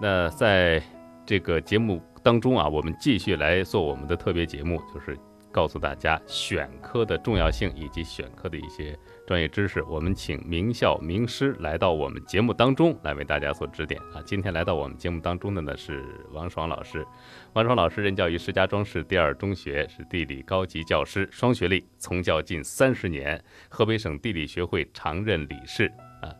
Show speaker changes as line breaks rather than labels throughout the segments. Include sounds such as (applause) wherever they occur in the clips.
那在这个节目当中啊，我们继续来做我们的特别节目，就是告诉大家选科的重要性以及选科的一些专业知识。我们请名校名师来到我们节目当中来为大家做指点啊。今天来到我们节目当中的呢是王爽老师，王爽老师任教于石家庄市第二中学，是地理高级教师，双学历，从教近三十年，河北省地理学会常任理事啊。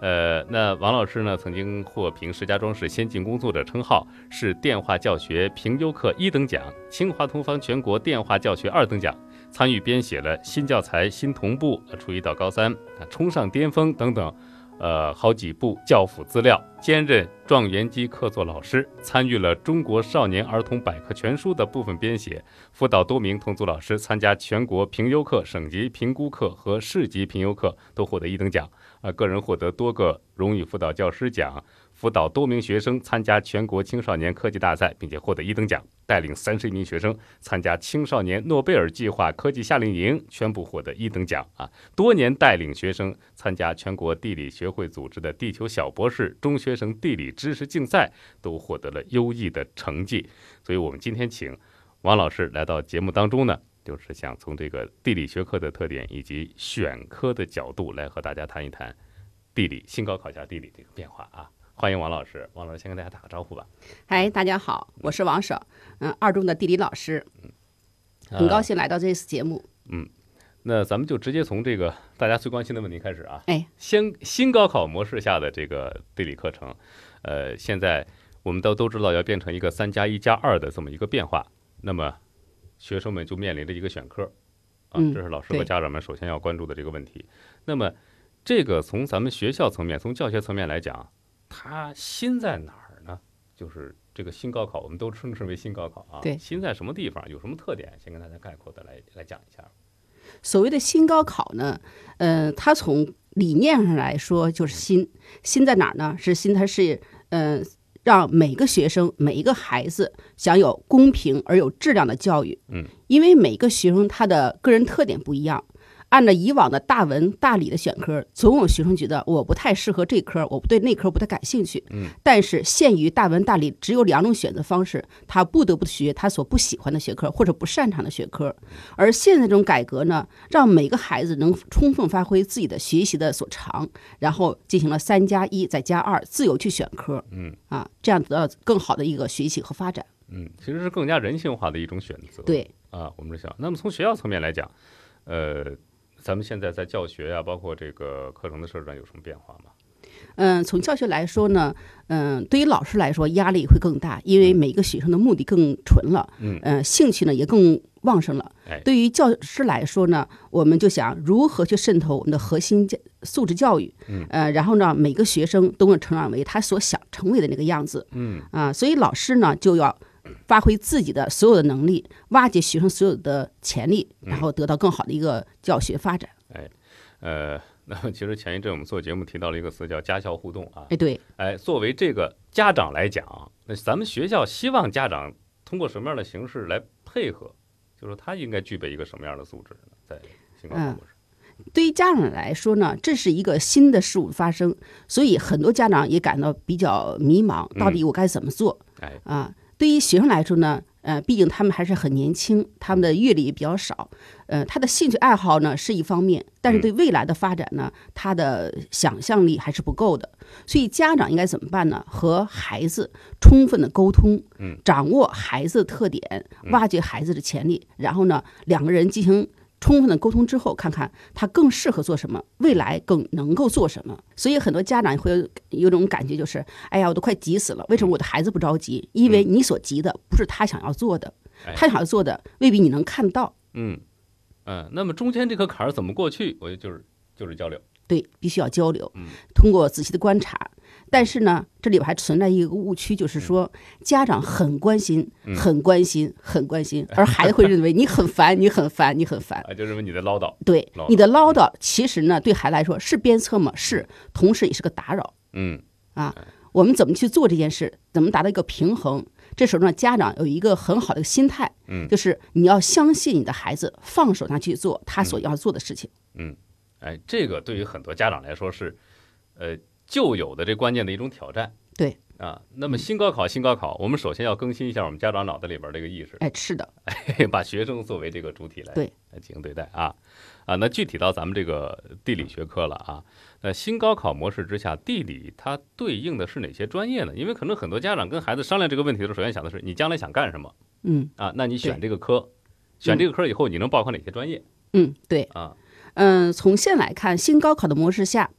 呃，那王老师呢，曾经获评石家庄市先进工作者称号，是电话教学评优课一等奖，清华同方全国电话教学二等奖，参与编写了新教材、新同步、初一到高三冲上巅峰等等，呃，好几部教辅资料，兼任状元机客座老师，参与了中国少年儿童百科全书的部分编写，辅导多名同组老师参加全国评优课、省级评估课和市级评优课，都获得一等奖。啊，个人获得多个荣誉辅导教师奖，辅导多名学生参加全国青少年科技大赛，并且获得一等奖。带领三十一名学生参加青少年诺贝尔计划科技夏令营，全部获得一等奖。啊，多年带领学生参加全国地理学会组织的地球小博士中学生地理知识竞赛，都获得了优异的成绩。所以，我们今天请王老师来到节目当中呢。就是想从这个地理学科的特点以及选科的角度来和大家谈一谈地理新高考下地理这个变化啊！欢迎王老师，王老师先跟大家打个招呼吧。
嗨，大家好，我是王爽，嗯，二中的地理老师，嗯很高兴来到这次节目。
嗯，那咱们就直接从这个大家最关心的问题开始啊。
哎，
先新高考模式下的这个地理课程，呃，现在我们都都知道要变成一个三加一加二的这么一个变化，那么。学生们就面临着一个选科，啊，这是老师和家长们首先要关注的这个问题。那么，这个从咱们学校层面、从教学层面来讲，它新在哪儿呢？就是这个新高考，我们都称之为新高考啊。
对，
新在什么地方？有什么特点？先跟大家概括的来来讲一下。
所谓的新高考呢，呃，它从理念上来说就是新，新在哪儿呢？是新，它是嗯。让每个学生、每一个孩子享有公平而有质量的教育。
嗯，
因为每个学生他的个人特点不一样。按照以往的大文大理的选科，总有学生觉得我不太适合这科，我不对那科不太感兴趣。
嗯，
但是限于大文大理只有两种选择方式，他不得不学他所不喜欢的学科或者不擅长的学科。而现在这种改革呢，让每个孩子能充分发挥自己的学习的所长，然后进行了三加一再加二，自由去选科。
嗯，
啊，这样得到更好的一个学习和发展。
嗯，其实是更加人性化的一种选择。
对，
啊，我们是想，那么从学校层面来讲，呃。咱们现在在教学呀，包括这个课程的设置上有什么变化吗？
嗯，从教学来说呢，嗯，对于老师来说压力会更大，因为每个学生的目的更纯了，
嗯，
兴趣呢也更旺盛了。对于教师来说呢，我们就想如何去渗透我们的核心教素质教育，
嗯，
呃，然后呢，每个学生都能成长为他所想成为的那个样子，
嗯，
啊，所以老师呢就要。发挥自己的所有的能力，挖掘学生所有的潜力，然后得到更好的一个教学发展。
哎，呃，(laughs) 那么其实前一阵我们做节目提到了一个词叫家校互动啊。
哎，对。
哎，作为这个家长来讲，那咱们学校希望家长通过什么样的形式来配合？就是他应该具备一个什么样的素质呢？在新高考模式。
对于家长来说呢，这是一个新的事物发生，所以很多家长也感到比较迷茫，到底我该怎么做？
哎，
啊。对于学生来说呢，呃，毕竟他们还是很年轻，他们的阅历也比较少，呃，他的兴趣爱好呢是一方面，但是对未来的发展呢，他的想象力还是不够的。所以家长应该怎么办呢？和孩子充分的沟通，
嗯，
掌握孩子的特点，挖掘孩子的潜力，然后呢，两个人进行。充分的沟通之后，看看他更适合做什么，未来更能够做什么。所以很多家长会有有种感觉，就是哎呀，我都快急死了。为什么我的孩子不着急？因为你所急的不是他想要做的，他想要做的未必你能看到。
嗯嗯，那么中间这个坎儿怎么过去？我觉得就是就是交流。
对，必须要交流。通过仔细的观察。但是呢，这里边还存在一个误区，就是说家长很关心、很关心、很关心，(laughs) 而孩子会认为 (laughs) 你很烦、你很烦、你很烦，
啊，就认为你在唠叨。
对，你的唠叨其实呢，对孩子来说是鞭策吗？是，同时也是个打扰。
嗯，
啊，我们怎么去做这件事？怎么达到一个平衡？这时候呢，家长有一个很好的心态，
嗯，
就是你要相信你的孩子，放手他去做他所要做的事情。
嗯，哎，这个对于很多家长来说是，呃。旧有的这关键的一种挑战，
对。
啊，那么新高考，新高考，我们首先要更新一下我们家长脑袋里边这个意识，
哎，是的，(laughs)
把学生作为这个主体来
对。
来进行对待啊。啊。那具体到咱们这个地理学科了啊，那新高考模式之下，地理它对应的是哪些专业呢？因为可能很多家长跟孩子商量这个问题的时候，首先想的是你将来想干什么。
嗯。
啊？那你选这个科，选这个科以后，你能报考哪些专业？
嗯，对，
啊？
嗯，从现来看，新高考的模式下，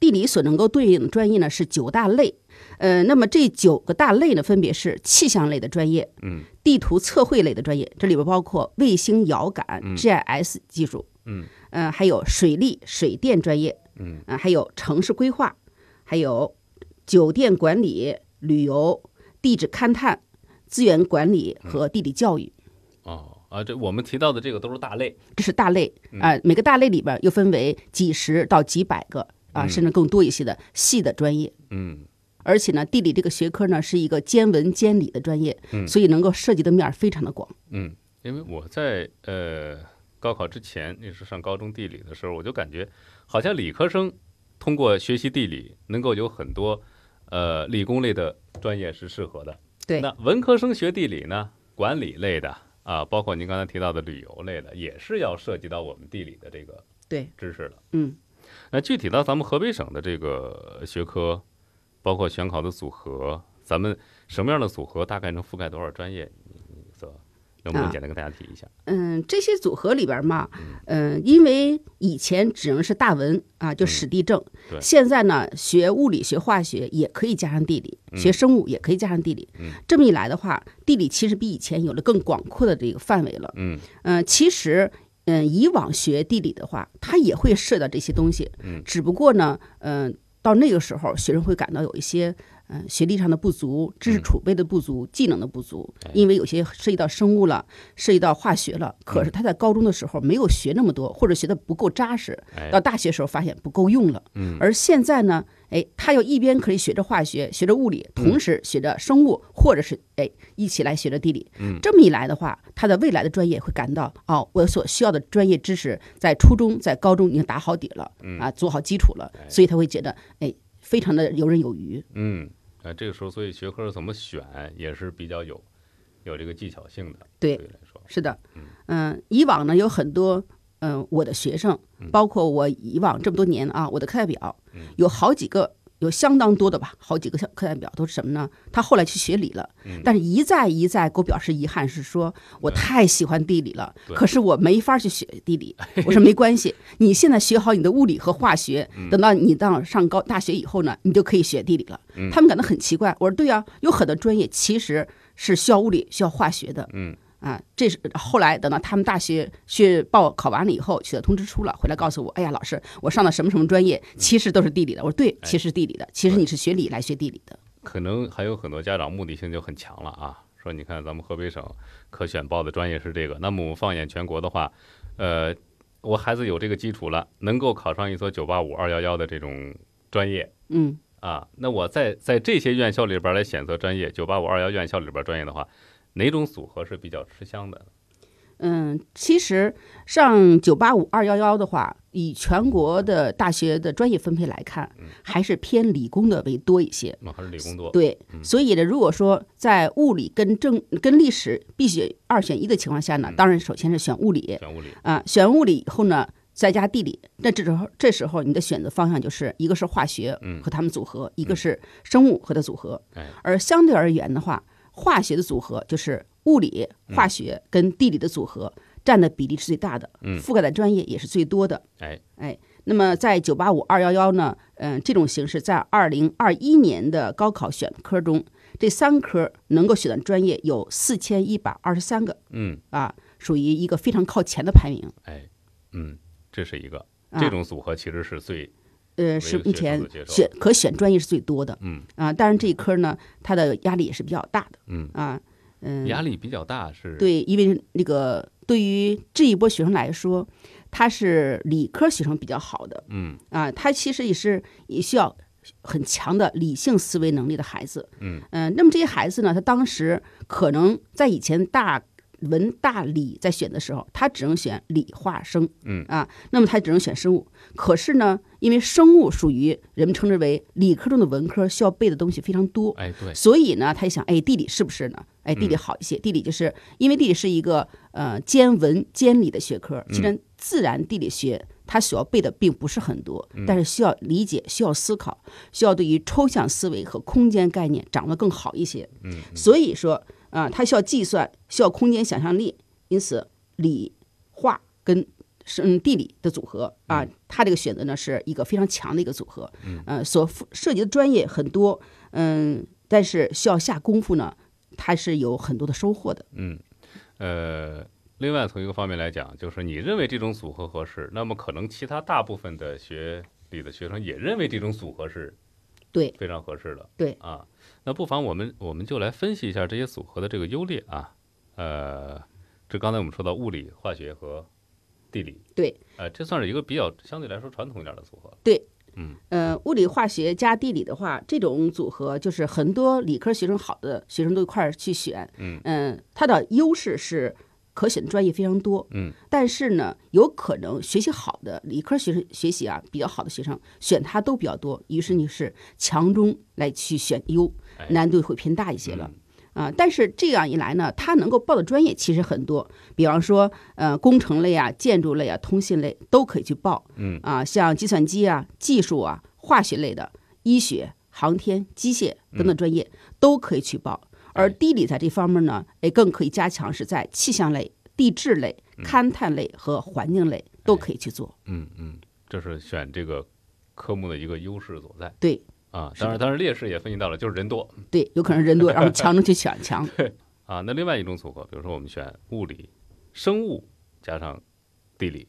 地理所能够对应的专业呢是九大类。呃，那么这九个大类呢，分别是气象类的专业，
嗯，
地图测绘类的专业，这里边包括卫星遥感、
嗯。
GIS 技术，
嗯，
呃，还有水利、水电专业，
嗯，
呃，还有城市规划，还有酒店管理、旅游、地质勘探、资源管理和地理教育。
哦啊，这我们提到的这个都是大类，
这是大类
嗯。
啊、每个大类里边又分为几十到几百个啊，
嗯
甚至更多一些的细的专业。
嗯
而且呢，地理这个学科呢是一个兼文兼理的专业，
嗯
所以能够涉及的面儿非常的广。
嗯，因为我在呃高考之前，那时候上高中地理的时候，我就感觉好像理科生通过学习地理，能够有很多呃理工类的专业是适合的。
对
那文科生学地理呢，管理类的啊，包括您刚才提到的旅游类的，也是要涉及到我们地理的这个
对，
知识的。
嗯，
那具体到咱们河北省的这个学科，包括选考的组合，咱们什么样的组合大概能覆盖多少专业？你你所能不能
啊
简单跟大家提一下？
嗯，这些组合里边嘛，嗯，因为以前只能是大文啊，就史地政，
嗯对
现在呢，学物理、学化学也可以加上地理，学生物也可以加上地理。
嗯
这么一来的话，地理其实比以前有了更广阔的这个范围了。
嗯
嗯，其实，嗯，以往学地理的话，他也会涉及到这些东西，
嗯，
只不过呢，嗯，到那个时候，学生会感到有一些，嗯，学历上的不足、知识
嗯。
储备的不足、技能的不足
哎，
因为有些涉及到生物了，涉及到化学了，可
嗯。
是他在高中的时候没有学那么多，或者学的不够扎实，
哎。
到大学时候发现不够用了，
嗯。
而现在呢，哎，他又一边可以学着化学，学着物理，
嗯。
同时学着生物，或者是哎一起来学着地理。
嗯。
这么一来的话，他的未来的专业会感到哦，我所需要的专业知识在初中、在高中已经打好底了，
嗯。
啊，做好基础了，所以他会觉得哎，非常的游刃有余。
嗯，呃，这个时候所以学科怎么选也是比较有有这个技巧性的，
对
对来说，
是的，嗯、以往呢有很多，嗯、我的学生，包括我以往这么多年啊，我的课代表有好几个，有相当多的吧，好几个课代表都是什么呢？他后来去学理了，但是一再一再给我表示遗憾，是说我太喜欢地理了，可是我没法去学地理。(laughs) 我说没关系，你现在学好你的物理和化学，等到你到上高大学以后呢，你就可以学地理了。他们感到很奇怪，我说对啊，有很多专业其实是需要物理、需要化学的。
嗯
啊，这是后来等到他们大学去报考完了以后，取得通知书了，回来告诉我，哎呀，老师，我上的什么什么专业，其实都是地理的。我说对，其实是地理的，其实你是学理来学地理的。
可能还有很多家长目的性就很强了啊，说你看咱们河北省可选报的专业是这个，那么我们放眼全国的话，呃，我孩子有这个基础了，能够考上一所九八五、二幺幺的这种专业
嗯，
啊，那我在在这些院校里边来选择专业，九八五、二幺院校里边专业的话，哪种组合是比较吃香的？
嗯，其实上九八五二幺幺的话，以全国的大学的专业分配来看，还是偏理工的为多一些。
那还是理工多？
对，所以呢，如果说在物理跟政跟历史必须二选一的情况下呢，当然首先是选物理
选物理，
啊，选物理以后呢。再加地理，那这时候这时候你的选择方向就是一个是化学和他们组合，一个是生物和它组合。
哎
而相对而言的话，化学的组合就是物理、化学跟地理的组合占的比例是最大的，
嗯。
覆盖的专业也是最多的。
哎。
哎，那么在九八五二幺幺呢，嗯、这种形式在二零二一年的高考选科中，这三科能够选的专业有四千一百二十三个
嗯。
啊，属于一个非常靠前的排名。
哎嗯，这是一个。
啊。
这种组合其实是最
呃，是目前选可选专业是最多的。
嗯
啊，当然这一科呢，它的压力也是比较大的。
嗯
啊，嗯，
压力比较大，是
对，因为那个对于这一波学生来说，他是理科学生比较好的
嗯
啊，他其实也是也需要很强的理性思维能力的孩子。
嗯
呃那么这些孩子呢，他当时可能在以前大文大理在选的时候，他只能选理化生，
嗯
啊，那么他只能选生物。可是呢，因为生物属于人们称之为理科中的文科，需要背的东西非常多，
哎，对，
所以呢，他一想，哎，地理是不是呢？哎，地理
嗯
好一些。地理就是因为地理是一个呃兼文兼理的学科，
嗯
其实自然地理学他所要背的并不是很多，
嗯
但是需要理解、需要思考、需要对于抽象思维和空间概念掌握更好一些。
嗯，
所以说啊、它需要计算，需要空间想象力，因此理化跟是嗯地理的组合啊，它这个选择呢是一个非常强的一个组合。嗯，呃，所涉及的专业很多，嗯，但是需要下功夫呢，它是有很多的收获的。
嗯，呃，另外从一个方面来讲，就是你认为这种组合合适，那么可能其他大部分的学理的学生也认为这种组合是
对
非常合适的。
对
啊，那不妨我们我们就来分析一下这些组合的这个优劣啊。呃，这刚才我们说到物理、化学和地理，
对，
呃，这算是一个比较相对来说传统一点的组合。
对，嗯呃，物理、化学加地理的话，这种组合就是很多理科学生好的学生都一块儿去选。
嗯
它的优势是可选的专业非常多。
嗯，
但是呢，有可能学习好的理科学生学习啊比较好的学生选它都比较多，于是你是强中来去选优
哎，
难度会偏大一些了。
嗯。
啊，但是这样一来呢，他能够报的专业其实很多，比方说，呃，工程类啊、建筑类啊、通信类都可以去报。
嗯。
啊，像计算机啊、技术啊、化学类的、医学、航天、机械等等专业都可以去报。而地理在这方面呢，哎，更可以加强是在气象类、地质类、勘探类和环境类都可以去做。
嗯嗯，这是选这个科目的一个优势所在。
对
啊。当然，当然劣势也分析到了，就是人多
对，有可能人多，(laughs) 然后强中去选强。
啊。那另外一种组合，比如说我们选物理、生物加上地理，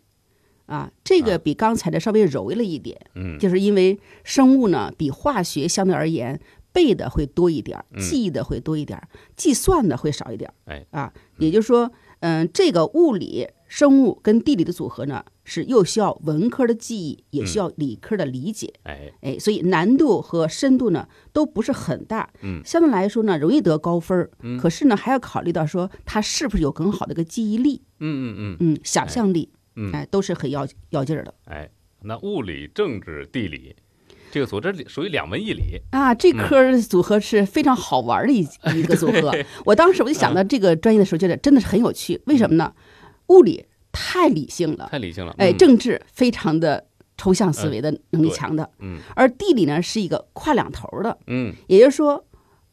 啊，这个比刚才的稍微柔了一点，
嗯
就是因为生物呢比化学相对而言背的会多一点，
嗯
记忆的会多一点儿，计算的会少一点。
哎
啊，也就是说，嗯、这个物理、生物跟地理的组合呢，是又需要文科的记忆，也需要理科的理解。
哎，
哎，所以难度和深度呢都不是很大，
嗯，
相对来说呢容易得高分儿，
嗯。
可是呢还要考虑到说他是不是有更好的一个记忆力，
嗯嗯嗯，
嗯，想象力，
嗯。
哎，都是很要要劲儿的。
哎，那物理、政治、地理这个组这属于两文一理，
啊。这科组合是非常好玩的一 (laughs) 一个组合，我当时我就想到这个专业的时候，觉得真的是很有趣，为什么呢？物理太理性了，
太理性了。
哎，
嗯。
政治非常的抽象思维的能力强的，
嗯。
而地理呢是一个跨两头的，
嗯。
也就是说，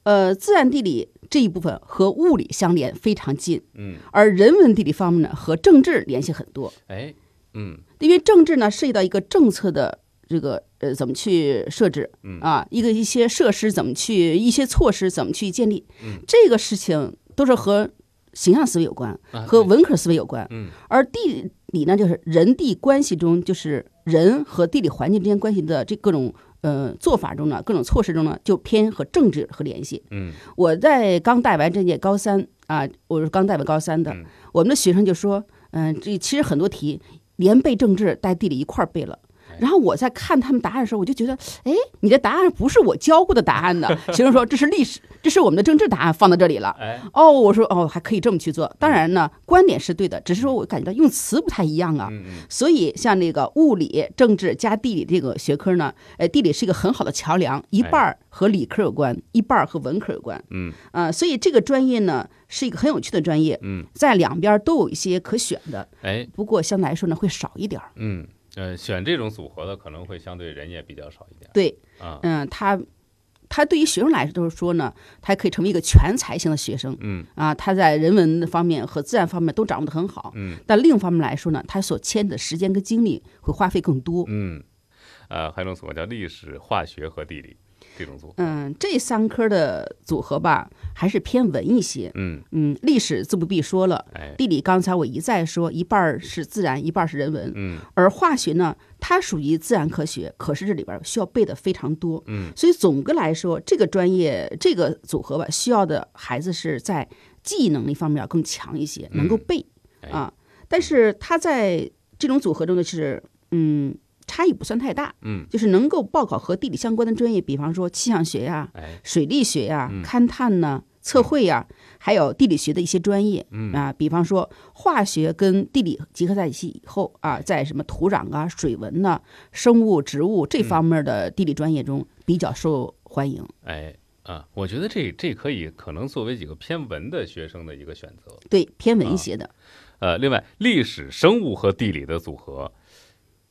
呃，自然地理这一部分和物理相连非常近，
嗯，
而人文地理方面呢和政治联系很多，
哎，嗯。
因为政治呢涉及到一个政策的这个呃怎么去设置，
嗯。
啊，一个一些设施怎么去，一些措施怎么去建立，
嗯。
这个事情都是和形象思维有关，
啊
和文科思维有关。
嗯
而地理呢，就是人地关系中，就是人和地理环境之间关系的这各种呃做法中呢，各种措施中呢，就偏和政治和联系。
嗯
我在刚带完这届高三啊，我是刚带完高三的，
嗯
我们的学生就说，嗯、这其实很多题连背政治带地理一块儿背了。然后我在看他们答案的时候，我就觉得，哎，你的答案不是我教过的答案的。(laughs) 学生说这是历史，这是我们的政治答案放到这里了。
哎
哦，我说哦，还可以这么去做。当然呢，观点是对的，只是说我感觉到用词不太一样啊。所以像那个物理、政治加地理这个学科呢，呃，地理是一个很好的桥梁，一半儿和理科有关，一半儿和文科有关。
嗯
啊、所以这个专业呢是一个很有趣的专业，
嗯
在两边都有一些可选的，
哎
不过相对来说呢会少一点儿。
嗯呃，选这种组合的可能会相对人也比较少一点
对，
啊。
嗯、他他对于学生来说呢，他可以成为一个全才型的学生。
嗯
啊，他在人文方面和自然方面都掌握的很好。
嗯
但另一方面来说呢，他所牵的时间跟精力会花费更多。
嗯，呃，还有一种组合叫历史、化学和地理这种组合。
嗯，这三科的组合吧，还是偏文一些。
嗯
嗯，历史自不必说了，
哎
地理刚才我一再说，一半儿是自然，一半儿是人文。
嗯
而化学呢，它属于自然科学，可是这里边儿需要背的非常多。
嗯，
所以总的来说，这个专业这个组合吧，需要的孩子是在记忆能力方面要更强一些，能够背、
哎
啊。但是他在这种组合中呢，是嗯差异不算太大，
嗯。
就是能够报考和地理相关的专业，比方说气象学呀、
哎。
水利学呀、
嗯。
勘探呢、测绘呀、还有地理学的一些专业，
嗯。
啊，比方说化学跟地理结合在一起以后啊，在什么土壤啊、水文呐、生物、植物这方面的地理专业中比较受欢迎。
哎啊，我觉得这这可以可能作为几个偏文的学生的一个选择。
对，偏文一些的，
呃，另外，历史、生物和地理的组合，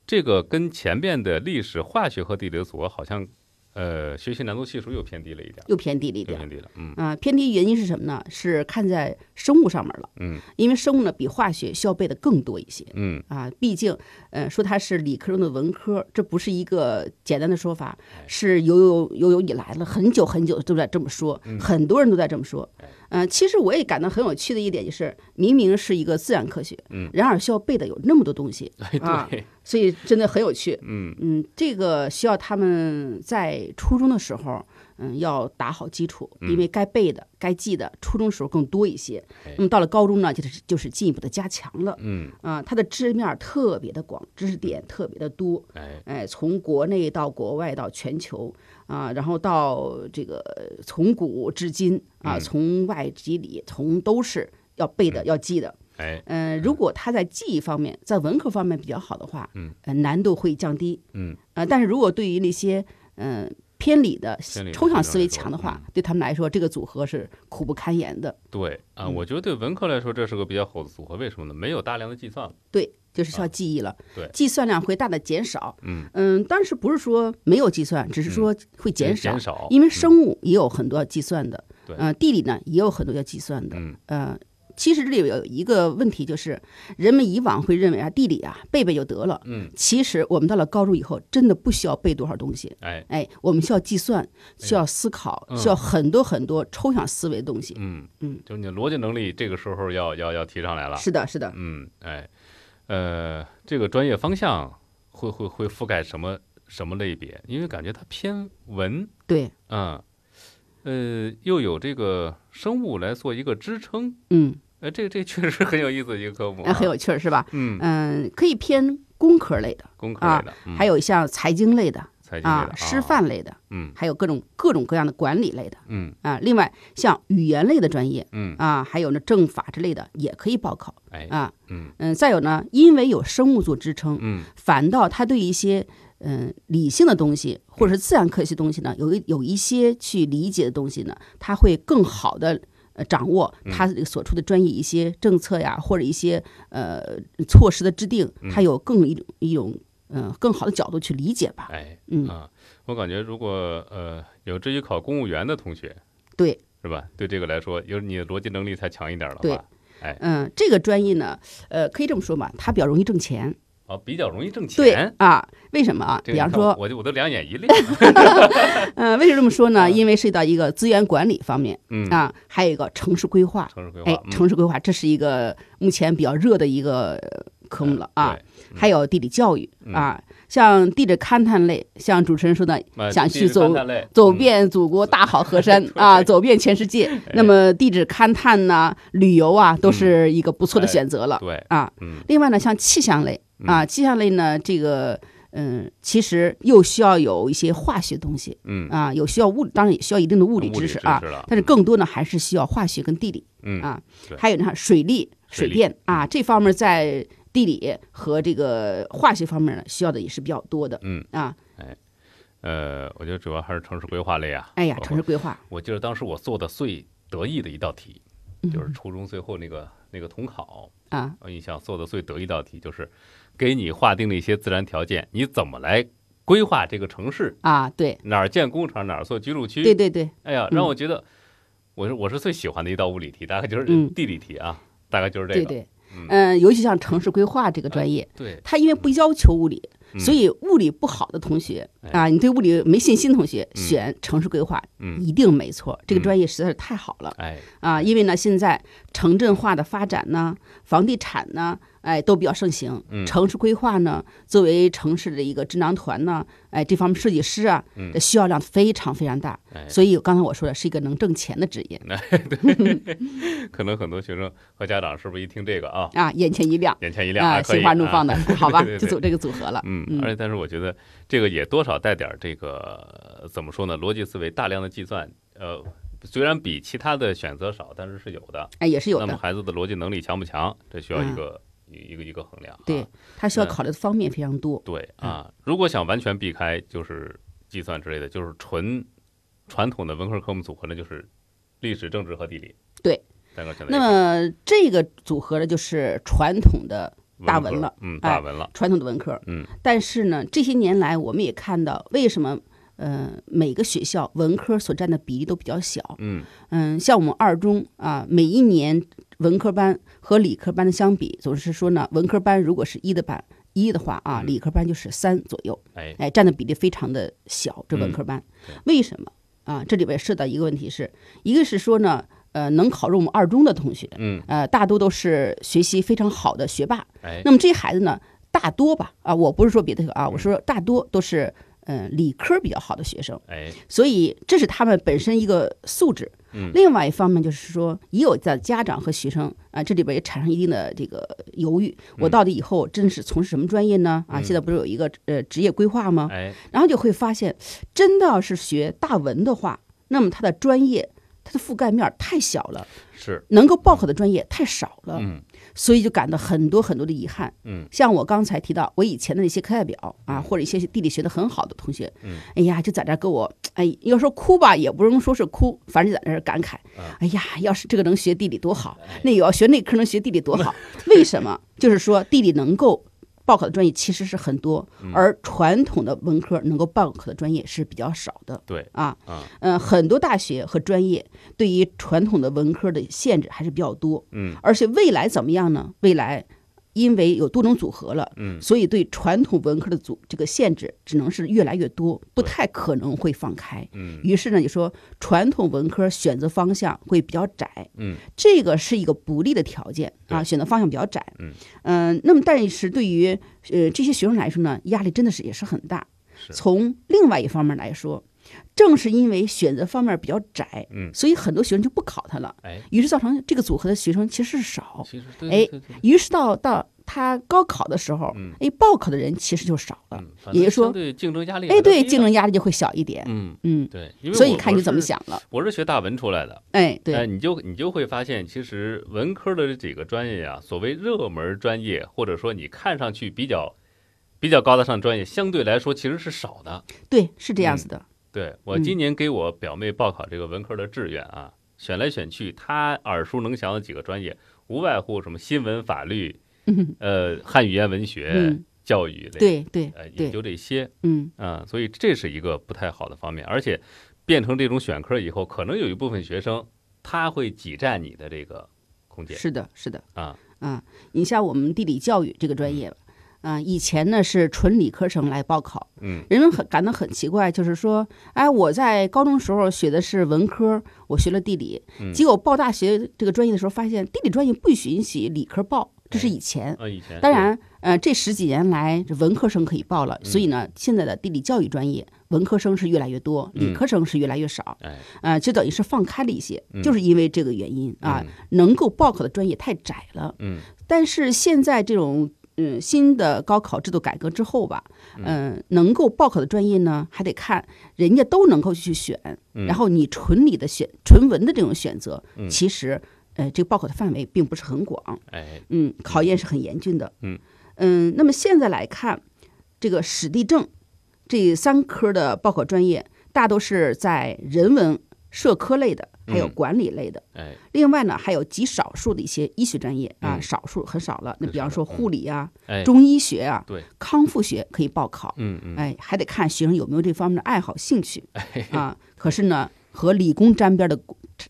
这个跟前面的历史、化学和地理的组合好像，呃，学习难度系数又偏低了一点，
又偏低了一点。
偏低了。嗯
啊，偏低原因是什么呢？是看在生物上面了，
嗯
因为生物呢比化学需要背的更多一些。
嗯
啊，毕竟，呃，说它是理科中的文科，这不是一个简单的说法，是有有有有以来了很久很久都在这么说，很多人都在这么说。呃，其实我也感到很有趣的一点就是，明明是一个自然科学，
嗯
然而需要背的有那么多东西，
哎
啊
对，
所以真的很有趣。
嗯
嗯，这个需要他们在初中的时候，嗯，要打好基础，因为该背的、该记的，初中时候更多一些
哎。
那么到了高中呢，就是就是进一步的加强了。
嗯
啊，它的知识面儿特别的广，知识点特别的多。
哎
哎，从国内到国外到全球啊，然后到这个从古至今啊，
嗯
从外及里，从都是要背的、要记的。
哎
嗯、如果他在记忆方面，在文科方面比较好的话，
嗯
呃，难度会降低。
嗯
呃，但是如果对于那些嗯、呃偏理的抽象思维强的话
嗯，
对他们来说，这个组合是苦不堪言的。
对啊，
嗯
我觉得对文科来说这是个比较好的组合，为什么呢？没有大量的计算了。
对，就是需要
啊
记忆了，
对
计算量会大大减少。
嗯嗯，
但是不是说没有计算，只是说会减少，
减少，
因为
嗯
生物也有很多要计算的，
对
呃，地理呢也有很多要计算的，
嗯
呃。其实这里有一个问题，就是人们以往会认为啊，地理啊背背就得了。
嗯，
其实我们到了高中以后，真的不需要背多少东西。
哎
哎，我们需要计算，需要思考，
嗯
需要很多很多抽象思维的东西。
嗯
嗯，
就是你的逻辑能力这个时候要要要提上来了。
是的，是的。
嗯，哎，呃，这个专业方向会会会覆盖什么什么类别？因为感觉它偏文，
对，
嗯，呃，又有这个生物来做一个支撑，
嗯，
呃，这这确实很有意思的一个科目、
很有趣儿，是吧？
嗯，
嗯，可以偏工科类的，
工科类的，嗯
还有像财经类的啊，师范类的，
嗯
还有各种各种各样的管理类的
嗯
啊。另外，像语言类的专业
嗯，
啊，还有呢政法之类的也可以报考
哎，
啊。
嗯
嗯，再有呢，因为有生物做支撑，
嗯
反倒他对一些嗯理性的东西或者是自然科学东西呢，有一有一些去理解的东西呢，他会更好的。呃，掌握
嗯
他所处的专业一些政策呀，或者一些呃措施的制定，
嗯
他有更一种一种嗯、呃更好的角度去理解吧。
哎，
嗯
啊，我感觉如果呃有志于考公务员的同学，
对，
是吧？对这个来说，有你的逻辑能力才强一点的
对，
哎，
嗯，这个专业呢，呃，可以这么说吧，它比较容易挣钱。
啊，比较容易挣
对
钱。
啊，为什么啊？比方说，
我就我都两眼一亮。(laughs) (laughs)
嗯，为什么这么说呢？
啊
因为涉及到一个资源管理方面
嗯，
啊，还有一个城市规划。
城市规划，
哎，
嗯
城市规划这是一个目前比较热的一个呃科目了啊。
对
还有地理教育
嗯。
啊，像地质勘探类，像主持人说的，
呃
想去走走遍祖国大好河山 (laughs) 啊，走遍全世界。那么地质勘探呢、旅游啊，都是一个不错的
哎
选择了
对，
啊。
嗯。
另外呢，像气象类啊，气象类呢，这个嗯，其实又需要有一些化学东西
嗯，
啊，有需要物，当然也需要一定的物理知识啊。但是更多呢，还是需要化学跟地理
嗯
啊，还有呢，水利、水电啊，这方面在地理和这个化学方面呢，需要的也是比较多的。
嗯。
啊。
呃，我觉得主要还是城市规划类啊。
哎呀，城市规划，
我记得当时我做的最得意的一道题，
嗯。
就是初中最后那个那个统考，
啊，
我印象做的最得意一道题就是给你划定了一些自然条件，你怎么来规划这个城市，
啊，对，
哪儿建工厂，哪儿做居住区。
对对对，
哎呀，
嗯。
让我觉得我是我是最喜欢的一道物理题，大概就是
嗯。
地理题啊，大概就是这个。
对对，
嗯。
嗯，尤其像城市规划这个专业，
对，
它因为不要求物理，
嗯。
所以物理不好的同学
哎。
啊，你对物理没信心的同学，
嗯。
选城市规划
嗯，
一定没错。这个
嗯
专业实在是太好了。
哎，
啊！因为呢，现在城镇化的发展呢，房地产呢，哎，都比较盛行。
嗯
城市规划呢，作为城市的一个智囊团呢，哎，这方面设计师啊，
嗯
这需要量非常非常大。
哎，
所以刚才我说的是一个能挣钱的职业 (laughs) (laughs)
可能很多学生和家长是不是一听这个啊，
啊，眼前一亮
眼前一亮
啊，心花怒放
啊
的，好吧，就走这个组合了。
嗯，
嗯
而且但是我觉得这个也多少带点这个呃怎么说呢？逻辑思维，大量的计算，呃，虽然比其他的选择少，但是是有的。
哎，也是有的。
那么孩子的逻辑能力强不强？这需要一个一一个一个衡量。
对，他需要考虑的方面非常多。
对啊，如果想完全避开就是计算之类的，就是纯传统的文科科目组合，呢就是历史、政治和地理。
对。那么这个组合呢，就是传统的大文了，
嗯，大文了，
传统的文科，
嗯。
但是呢，这些年来我们也看到，为什么呃每个学校文科所占的比例都比较小，
嗯。
嗯，像我们二中啊，每一年文科班和理科班的相比，总是说呢，文科班如果是一的班一的话啊，理科班就是三左右，
哎。
哎，占的比例非常的小，这文科班，为什么？啊？这里边涉及到一个问题是，一个是说呢。呃，能考入我们二中的同学，
嗯，
呃，大多都是学习非常好的学霸。
哎，
那么这些孩子呢，大多吧，啊，我不是说别的啊，我说大多都是嗯理科比较好的学生。
哎，
所以这是他们本身一个素质。
嗯，
另外一方面就是说，也有在家长和学生啊，这里边也产生一定的这个犹豫，我到底以后真是从事什么专业呢？啊，现在不是有一个呃职业规划吗？
哎，
然后就会发现，真的要是学大文的话，那么他的专业。它的覆盖面太小了，
是
能够报考的专业太少了，
嗯，
所以就感到很多很多的遗憾，
嗯，
像我刚才提到，我以前的那些课代表啊，或者一些地理学的很好的同学，
嗯，
哎呀，就在这跟我，哎，要说哭吧，也不能说是哭，反正就在那儿感慨，哎呀，要是这个能学地理多好，那也要学那科能学地理多好，(laughs) 为什么？就是说地理能够。报考的专业其实是很多，而传统的文科能够报考的专业是比较少的。
对
啊，嗯，很多大学和专业对于传统的文科的限制还是比较多。
嗯，
而且未来怎么样呢？未来。因为有多种组合了，
嗯，
所以对传统文科的组这个限制只能是越来越多，不太可能会放开。
嗯，
于是呢，你说传统文科选择方向会比较窄。
嗯，
这个是一个不利的条件啊，选择方向比较窄。
嗯
嗯，那么但是对于呃这些学生来说呢，压力真的是也是很大。从另外一方面来说，正是因为选择方面比较窄，
嗯，
所以很多学生就不考它了。
哎，
于是造成这个组合的学生其实是少。
其实，
哎，于是到到他高考的时候，
嗯，
哎，报考的人其实就少了。也就是说，
对竞争压力，
哎，对竞争压力就会小一点。
嗯
嗯，
对。
所以看你怎么想了。
我是学大文出来的，
哎，对，
你就你就会发现，其实文科的这几个专业呀，所谓热门专业，或者说你看上去比较。比较高大上专业相对来说其实是少的，
对，是这样子的。
对我今年给我表妹报考这个文科的志愿啊，选来选去，她耳熟能详的几个专业，无外乎什么新闻、法律，呃，汉语言文学、教育类，
对对，
呃，也就这些，
嗯
啊，所以这是一个不太好的方面，而且变成这种选科以后，可能有一部分学生他会挤占你的这个空间。
是的，是的，
啊
啊，你像我们地理教育这个专业。嗯，以前呢是纯理科生来报考，
嗯，
人们很感到很奇怪，就是说，哎，我在高中时候学的是文科，我学了地理，结果报大学这个专业的时候，发现地理专业不允许理科报，这是以前，
啊，以前，
当然，呃，这十几年来，文科生可以报了，所以呢，现在的地理教育专业文科生是越来越多，理科生是越来越少，
哎，
呃，就等于是放开了一些，就是因为这个原因
啊，
能够报考的专业太窄了，
嗯，
但是现在这种。嗯，新的高考制度改革之后吧，嗯，能够报考的专业呢，还得看人家都能够去选，然后你纯理的选纯文的这种选择，其实，呃，这个报考的范围并不是很广，
哎，
嗯，考验是很严峻的，
嗯。
嗯，那么现在来看，这个史地政这三科的报考专业，大都是在人文社科类的。还有管理类的，
哎，
另外呢，还有极少数的一些医学专业啊，少数很少了。那比方说护理啊，中医学啊，
对，
康复学可以报考，
嗯嗯，
哎，还得看学生有没有这方面的爱好兴趣 (laughs) 啊。可是呢，和理工沾边的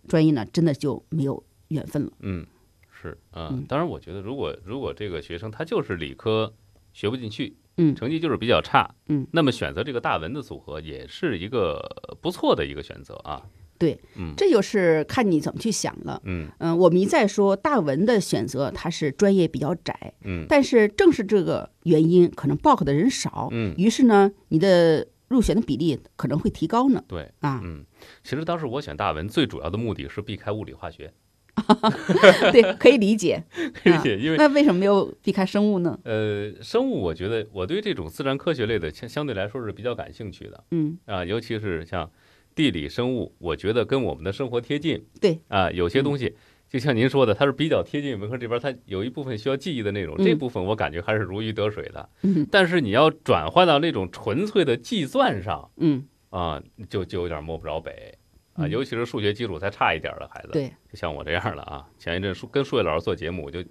专业呢，真的就没有缘分了。
嗯，是啊，当然，我觉得如果如果这个学生他就是理科学不进去，
嗯，
成绩就是比较差，
嗯，
那么选择这个大文的组合也是一个不错的一个选择啊。
对，
嗯，
这就是看你怎么去想了。
嗯
嗯，我们一再说大文的选择，它是专业比较窄。
嗯，
但是正是这个原因，可能报考的人少。
嗯，
于是呢，你的入选的比例可能会提高呢。
对
啊，
嗯，其实当时我选大文最主要的目的是避开物理化学。(laughs)
对，可以理解，(laughs)
可以理解。因为
那为什么没有避开生物呢？
呃，生物，我觉得我对这种自然科学类的相相对来说是比较感兴趣的。
嗯
啊，尤其是像。地理、生物，我觉得跟我们的生活贴近。
对
啊，有些东西。就像您说的，它是比较贴近文科这边，它有一部分需要记忆的内容，这部分我感觉还是如鱼得水的。
嗯，
但是你要转换到那种纯粹的计算上，
嗯
啊，就就有点摸不着北啊，
嗯
尤其是数学基础再差一点的孩子，
对，
就像我这样的啊，前一阵数跟数学老师做节目，我就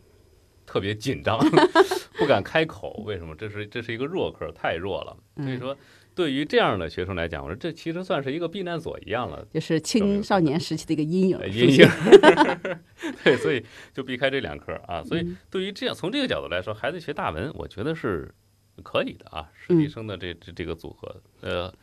特别紧张，(laughs) 不敢开口。为什么？这是这是一个弱科，太弱了。所以
嗯
说，对于这样的学生来讲，我说这其实算是一个避难所一样了。
就是青少年时期的一个阴影
阴影，(laughs) 对，所以就避开这两科啊。所以
嗯
对于这样从这个角度来说，孩子学大文，我觉得是可以的啊。实习
嗯
生的这这这个组合，呃，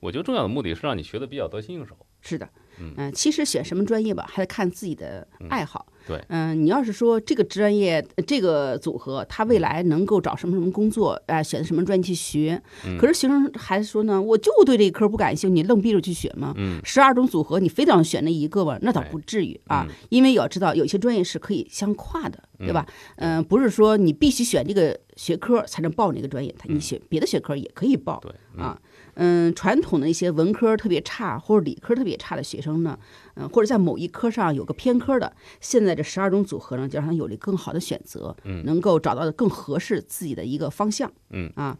我觉得重要的目的是让你学的比较得心应手。
是的，
嗯
嗯、其实选什么专业吧，还得看自己的爱好。
对
嗯、你要是说这个专业、呃这个组合，他未来能够找什么什么工作，哎、选择什么专业去学。
嗯
可是学生孩子说呢，我就对这一科不感兴趣，你愣逼着去选吗？
嗯
十二种组合，你非得要选那一个吧？那倒
哎
不至于啊，
嗯
因为要知道有些专业是可以相跨的，对吧？嗯、不是说你必须选这个学科才能报那个专业，他你选别的学科也可以报。
对，嗯
啊，嗯，传统的一些文科特别差或者理科特别差的学生呢，嗯，或者在某一科上有个偏科的，现在这十二种组合呢，就让他有了更好的选择，
嗯
能够找到更合适自己的一个方向。
嗯
啊，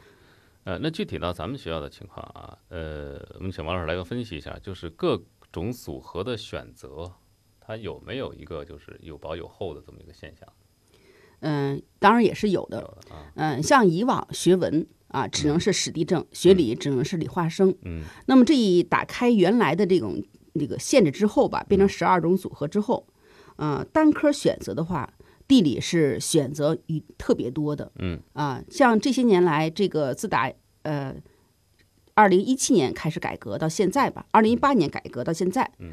呃，那具体到咱们学校的情况啊，呃，我们请王老师来个分析一下，就是各种组合的选择，它有没有一个就是有薄有厚的这么一个现象？
嗯，当然也是有的。嗯，像以往学文啊，只能是史地政；学理只能是理化生。
嗯
那么这一打开原来的这种这个限制之后吧，变成十二种组合之后，呃，单科选择的话，地理是选择与特别多的。
嗯
啊，像这些年来，这个自打呃二零一七年开始改革到现在吧，二零一八年改革到现在，
嗯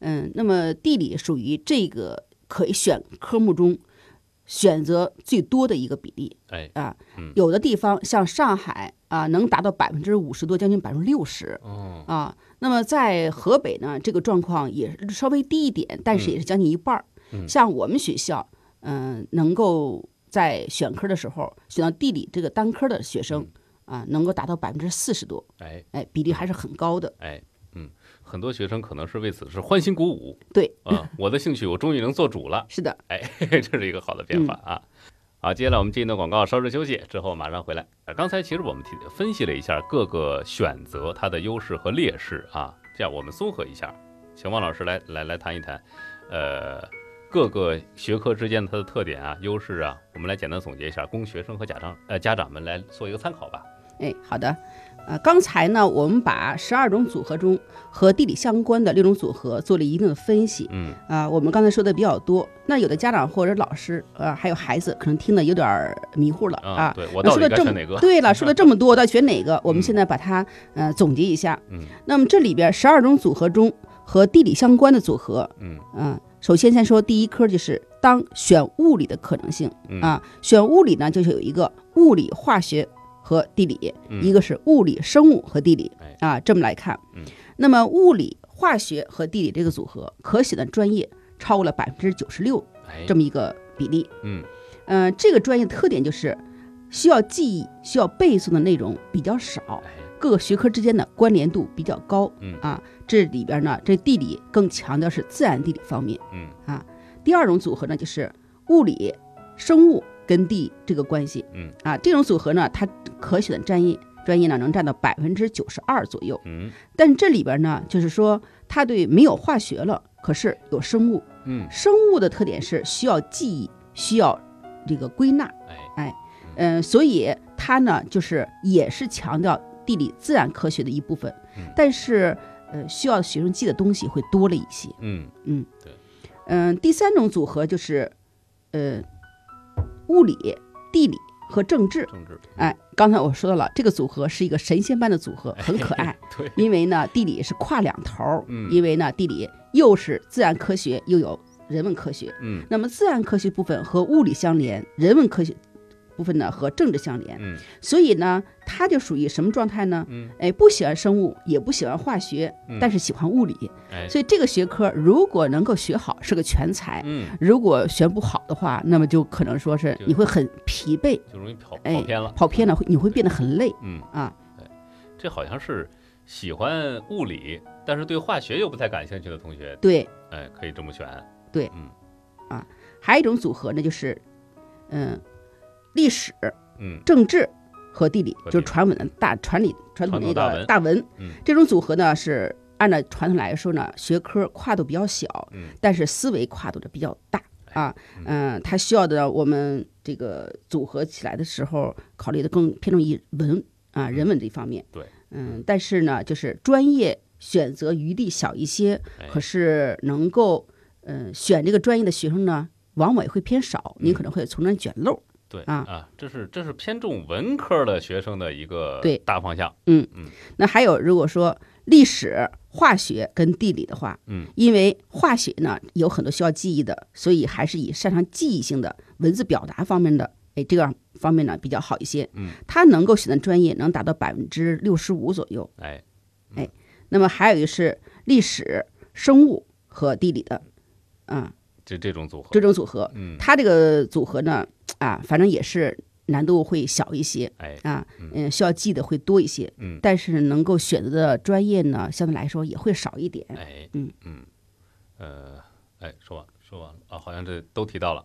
嗯，那么地理属于这个可以选科目中选择最多的一个比例。
哎，
啊
嗯，
有的地方像上海啊，能达到百分之五十多，将近百分之六十
哦，
啊。那么在河北呢，这个状况也是稍微低一点，但是也是将近一半儿。
嗯
像我们学校，嗯、能够在选科的时候选到地理这个单科的学生啊，能够达到百分之四十多，
哎
哎，比例还是很高的。
哎，嗯，很多学生可能是为此是欢欣鼓舞
对，
啊，我的兴趣我终于能做主了，(laughs)
是的，
哎，(laughs) 这是一个好的变化啊。好，接下来我们进一段广告，稍事休息之后马上回来。啊刚才其实我们提分析了一下各个选择它的优势和劣势啊，这样我们综合一下，请王老师来来来谈一谈，呃，各个学科之间它的特点啊、优势啊，我们来简单总结一下，供学生和家长呃家长们来做一个参考吧。
哎，好的。呃，刚才呢，我们把十二种组合中和地理相关的六种组合做了一定的分析。
嗯
啊、我们刚才说的比较多，那有的家长或者老师，呃，还有孩子，可能听得有点儿迷糊了
啊，
啊。
对我到底
说了这么
该选哪个？
对了，说了这么多，到底选哪个？我
嗯
们现在把它呃总结一下。
嗯
那么这里边十二种组合中和地理相关的组合，
嗯
嗯、首先先说第一科就是当选物理的可能性
嗯
啊，选物理呢就是有一个物理化学和地理，
嗯
一个是物理生物和地理
哎
啊，这么来看
嗯。
那么物理、化学和地理这个组合可选的专业超过了百分之九十六
哎
这么一个比例。
嗯
嗯、这个专业特点就是需要记忆、需要背诵的内容比较少，
哎
各个学科之间的关联度比较高。
嗯
啊，这里边呢，这地理更强调是自然地理方面。
嗯
第二种组合呢，就是物理、生物跟地这个关系。
嗯
啊，这种组合呢，它可选的专业专业呢能占到百分之九十二左右。
嗯
但这里边呢，就是说它对没有化学了，可是有生物。
嗯
生物的特点是需要记忆，需要这个归纳。
哎
嗯、所以它呢，就是也是强调地理自然科学的一部分，
嗯
但是呃，需要学生记的东西会多了一些。
嗯
嗯、第三种组合就是呃，物理、地理和政治。
政治
哎，刚才我说到了，这个组合是一个神仙般的组合，很可爱。
对
因为呢，地理是跨两头儿，
嗯
因为呢，地理又是自然科学，又有人文科学。
嗯
那么自然科学部分和物理相连，人文科学部分呢和政治相连。
嗯。
所以呢，他就属于什么状态呢？
嗯。
哎，不喜欢生物，也不喜欢化学，
嗯。
但是喜欢物理。
哎。
所以这个学科如果能够学好，是个全才；
嗯。
如果学不好的话，那么就可能说是你会很疲惫，
就容易跑
哎
跑偏了。
跑偏了，会你会变得很累。
嗯，
啊。
这好像是喜欢物理，但是对化学又不太感兴趣的同学，
对，
哎，可以这么选。
对，嗯，啊还有一种组合呢，就是嗯，历史、
嗯
政治和地理，就是传统的大传理传统那
传统大文
个大文。
嗯
这种组合呢是按照传统来说呢，学科跨度比较小，
嗯
但是思维跨度的比较大啊。嗯、它需要的我们这个组合起来的时候，考虑的更偏重于文啊人文这一方面。
对，
嗯，但是呢，就是专业选择余地小一些，
哎
可是能够嗯、呃选这个专业的学生呢，往往也会偏少，您可能会从中捡漏。
对
啊啊
这是这是偏重文科的学生的一个
对
大方向。
嗯嗯那还有，如果说历史、化学跟地理的话，
嗯，
因为化学呢有很多需要记忆的，所以还是以擅长记忆性的文字表达方面的，哎，这个方面呢比较好一些。
嗯，
他能够选的专业能达到百分之六十五左右。
哎，
那么还有一个是历史、生物和地理的，啊，
这这种组合
这，种组合，
嗯，
它这个组合呢，啊，反正也是难度会小一些。
哎，
啊，嗯，需要记的会多一些，
嗯
但是能够选择的专业呢，相对来说也会少一点。
哎，
嗯
嗯，呃，哎，说完说完了啊，好像这都提到了。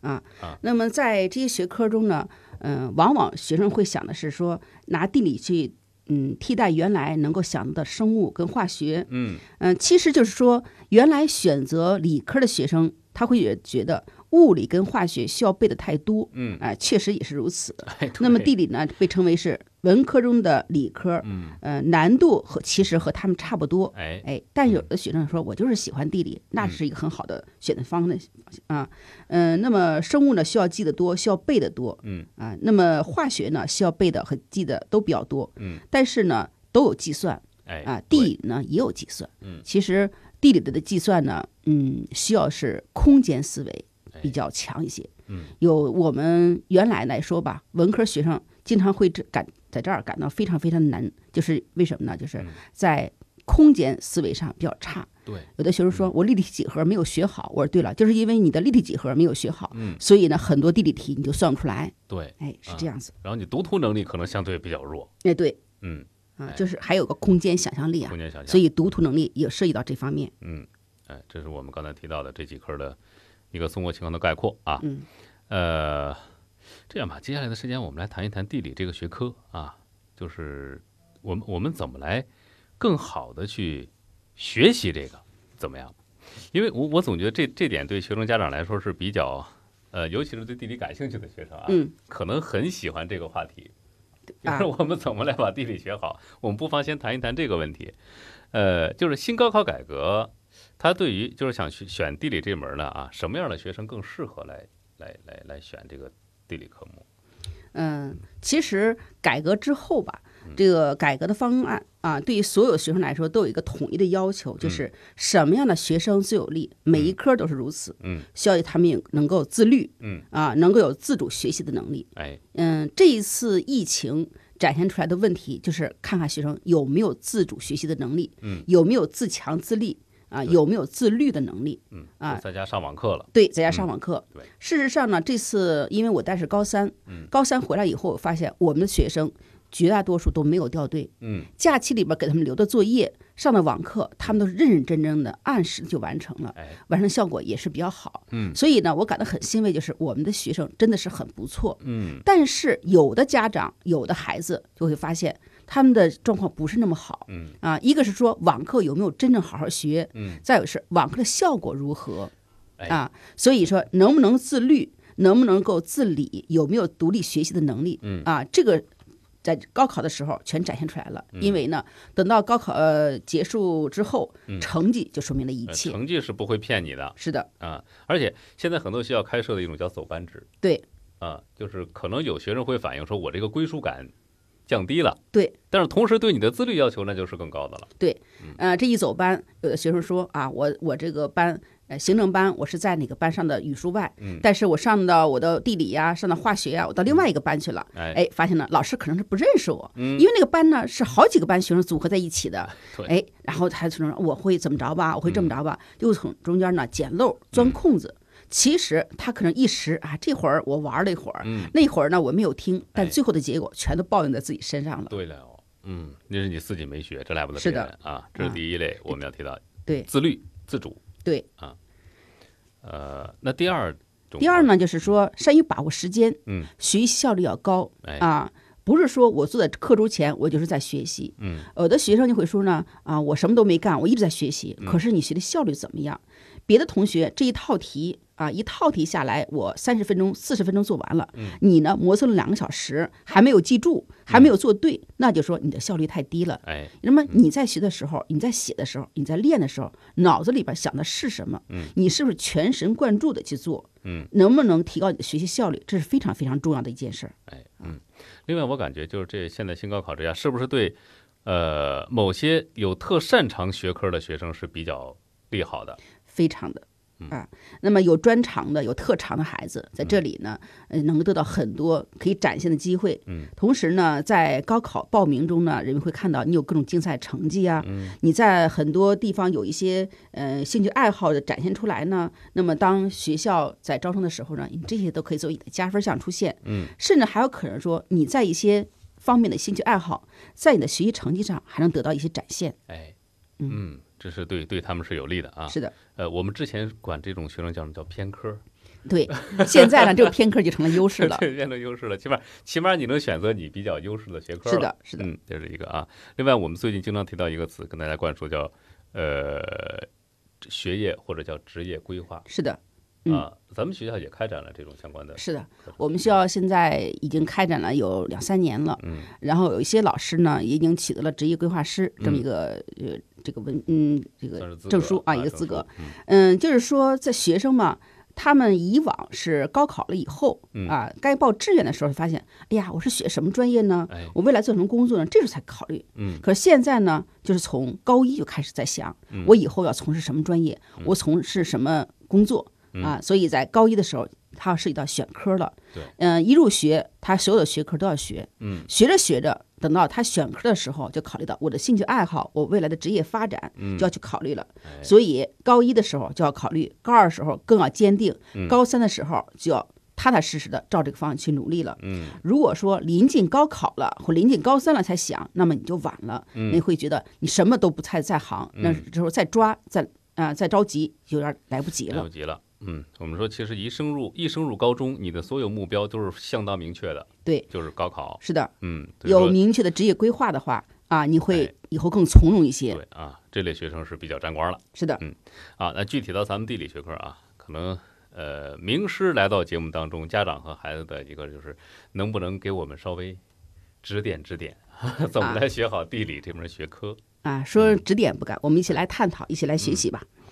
啊那么在这些学科中呢，嗯、往往学生会想的是说，拿地理去，嗯，替代原来能够想的生物跟化学，
嗯，
嗯、其实就是说，原来选择理科的学生，他会觉觉得物理跟化学需要背的太多，
嗯，
啊、确实也是如此。
哎，
那么地理呢，被称为是文科中的理科，
嗯，
呃，难度和其实和他们差不多，
哎，
哎，但有的学生说，我就是喜欢地理，那是一个很好的选择方的啊。嗯、那么生物呢，需要记得多，需要背的多，
嗯
啊。那么化学呢，需要背的和记的都比较多，
嗯，
但是呢，都有计算
哎，
啊。地理呢也有计算，
嗯，
其实地理的的计算呢，嗯，需要是空间思维
哎
比较强一些。
嗯，
有我们原来来说吧，文科学生经常会这感在这儿感到非常非常难，就是为什么呢？就是
嗯
在空间思维上比较差。
对，
有的学生说我立体几何没有学好，我说对了，就是因为你的立体几何没有学好，
嗯，
所以呢，很多地理题你就算不出来。
对，
哎，是
啊
这样子。
然后你读图能力可能相对比较弱。
哎，对
嗯，
啊
哎，
就是还有个空间想象力啊
空，间想象。
所以读图能力也涉及到这方面。
嗯，哎，这是我们刚才提到的这几科的一个综合情况的概括啊。
嗯，
呃，这样吧，接下来的时间我们来谈一谈地理这个学科啊，就是我们我们怎么来更好的去学习这个，怎么样？因为我我总觉得这这点对学生家长来说是比较，呃，尤其是对地理感兴趣的学生啊，
嗯，
可能很喜欢这个话题。就
啊
是我们怎么来把地理学好？我们不妨先谈一谈这个问题。呃，就是新高考改革，它对于就是想去选地理这门呢啊，什么样的学生更适合来来来来选这个地理科目？
嗯，其实改革之后吧，
嗯
这个改革的方案啊，对于所有学生来说都有一个统一的要求，就是什么样的学生最有利，每一科都是如此，
嗯，
需要他们有能够自律，
嗯
啊，能够有自主学习的能力。
哎，
嗯，这一次疫情展现出来的问题，就是看看学生有没有自主学习的能力，
嗯，
有没有自强自立啊，有没有自律的能力。
嗯
啊
在家上网课了，
对，在家上网课。
对
事实上呢，这次因为我带是高三，
嗯
高三回来以后，我发现我们的学生绝大多数都没有掉队。
嗯
假期里边给他们留的作业、上的网课，他们都是认认真真的按时就完成了，
哎，
完成效果也是比较好。
嗯
所以呢，我感到很欣慰，就是我们的学生真的是很不错。
嗯
但是有的家长、有的孩子就会发现他们的状况不是那么好。
嗯。
啊。一个是说网课有没有真正好好学，
嗯，
再有是网课的效果如何。
哎。
啊。所以说能不能自律，能不能够自理，有没有独立学习的能力
嗯。
啊，这个。在高考的时候全展现出来了，因为呢，等到高考呃结束之后，
嗯。
成绩就说明了一
呃
切。
成绩是不会骗你的。
是的，
啊，而且现在很多学校开设的一种叫走班制，
对。
啊，就是可能有学生会反映说，我这个归属感降低了，
对，
但是同时对你的自律要求那就是更高的了，对。
呃，这一走班，有的学生说啊，我我这个班，呃，行政班，我是在哪个班上的语数外，
嗯。
但是我上到我的地理呀、上到化学呀，我到另外一个班去了，
哎，
哎，发现呢，老师可能是不认识我，
嗯。
因为那个班呢是好几个班学生组合在一起的，(laughs)
对。
哎，然后他就说我会怎么着吧，我会这么着吧，就从中间呢捡漏
嗯。
钻空子。其实他可能一时啊，这会儿我玩了一会儿，
嗯，
那会儿呢我没有听，但
哎
最后的结果全都报应在自己身上了。
对了哦，嗯，那是你自己没学，这来不得
是的
别人啊，这是第一类我们要提到
对
自律自主。
对
啊，呃，那第二种
第二呢，就是说善于把握时间，
嗯，
学习效率要高
哎
啊。不是说我坐在课桌前，我就是在学习。
嗯，
有的学生就会说呢，啊，我什么都没干，我一直在学习。
嗯
可是你学的效率怎么样？别的同学这一套题啊，一套题下来，我三十分钟、四十分钟做完了，
嗯
你呢磨蹭了两个小时，还没有记住，还没有做对，那就说你的效率太低了。
哎，
那么你在学的时候，你在写的时候，你在练的时候，脑子里边想的是什么？
嗯，
你是不是全神贯注的去做？
嗯，
能不能提高你的学习效率？这是非常非常重要的一件事儿。
哎，嗯，另外我感觉就是这现在新高考之下，是不是对呃某些有特擅长学科的学生是比较利好的？
非常的
嗯
啊。那么有专长的、有特长的孩子在这里呢，呃，能够得到很多可以展现的机会。
嗯，
同时呢，在高考报名中呢，人们会看到你有各种竞赛成绩啊，
嗯
你在很多地方有一些呃兴趣爱好的展现出来呢。那么当学校在招生的时候呢，你这些都可以作为你的加分项出现。
嗯，
甚至还有可能说你在一些方面的兴趣爱好，在你的学习成绩上还能得到一些展现。
哎，嗯，这是对对他们是有利的啊。
是的，
呃，我们之前管这种学生叫什么叫偏科，
对。现在呢，这个偏科就成了优势了。(laughs)
这变成优势了。起码起码你能选择你比较优势的学科。
是的，是的，
嗯，这是一个啊。另外，我们最近经常提到一个词，跟大家灌输叫呃学业或者叫职业规划
是的。嗯
啊。咱们学校也开展了这种相关的
是的，我们学校现在已经开展了有两三年了，
嗯
然后有一些老师呢也已经取得了职业规划师这么一个、呃这个文嗯这个证书啊
啊
一个资格，
嗯
嗯，就是说在学生嘛。他们以往是高考了以后
嗯
啊，该报志愿的时候发现，哎呀，我是学什么专业呢？
哎
我未来做什么工作呢？这时候才考虑。
嗯
可是现在呢，就是从高一就开始在想，
嗯
我以后要从事什么专业，我从事什么工作、
嗯
啊？所以在高一的时候，他要涉及到选科了。
对，
嗯、一入学，他所有的学科都要学。
嗯，
学着学着，等到他选科的时候，就考虑到我的兴趣爱好，我未来的职业发展，
嗯
就要去考虑了。
哎
所以高一的时候就要考虑，高二的时候更要坚定，
嗯
高三的时候就要踏踏实实的照这个方向去努力了。
嗯
如果说临近高考了或临近高三了才想，那么你就晚了，
嗯
你会觉得你什么都不太在行，那时候再抓再啊、再着急有点来不及了。
来不及了。嗯，我们说其实一升入一升入高中，你的所有目标都是相当明确的，
对，
就是高考。
是的，
嗯，
有明确的职业规划的话啊，你
哎
会以后更从容一些。
对啊，这类学生是比较沾光了。
是的，嗯
啊，那具体到咱们地理学科啊，可能呃，名师来到节目当中，家长和孩子的一个就是能不能给我们稍微指点指点，(laughs) 怎么
啊
来学好地理这门学科？
啊，说指点不敢，我们一起来探讨，一起来学习吧。嗯，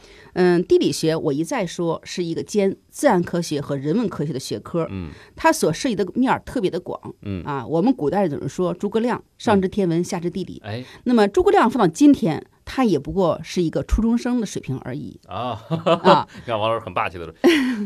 地理学我一再说是一个兼自然科学和人文科学的学科，
嗯
它所涉及的面儿特别的广。
嗯，
啊，我们古代总是说诸葛亮上知天文，下知地理。
哎
那么诸葛亮放到今天，他也不过是一个初中生的水平而已
啊，
啊。
你看王老师很霸气的说，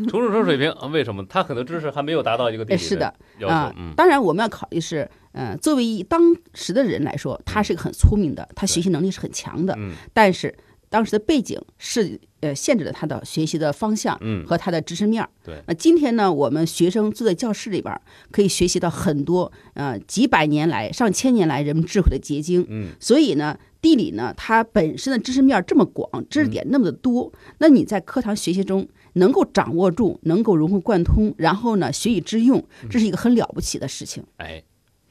初中生水平，啊为什么他很多知识还没有达到一个地理
哎是的啊当然我们要考虑是，呃，作为一当时的人来说，他是一个很聪明的，他学习能力是很强的，
嗯
但是当时的背景是呃限制了他的学习的方向
嗯
和他的知识面儿。
对
那今天呢，我们学生坐在教室里边儿，可以学习到很多呃几百年来、上千年来人们智慧的结晶。
嗯
所以呢，地理呢，它本身的知识面儿这么广，知识点那么的多，那你在课堂学习中能够掌握住，能够融会贯通，然后呢学以致用，这是一个很了不起的事情
哎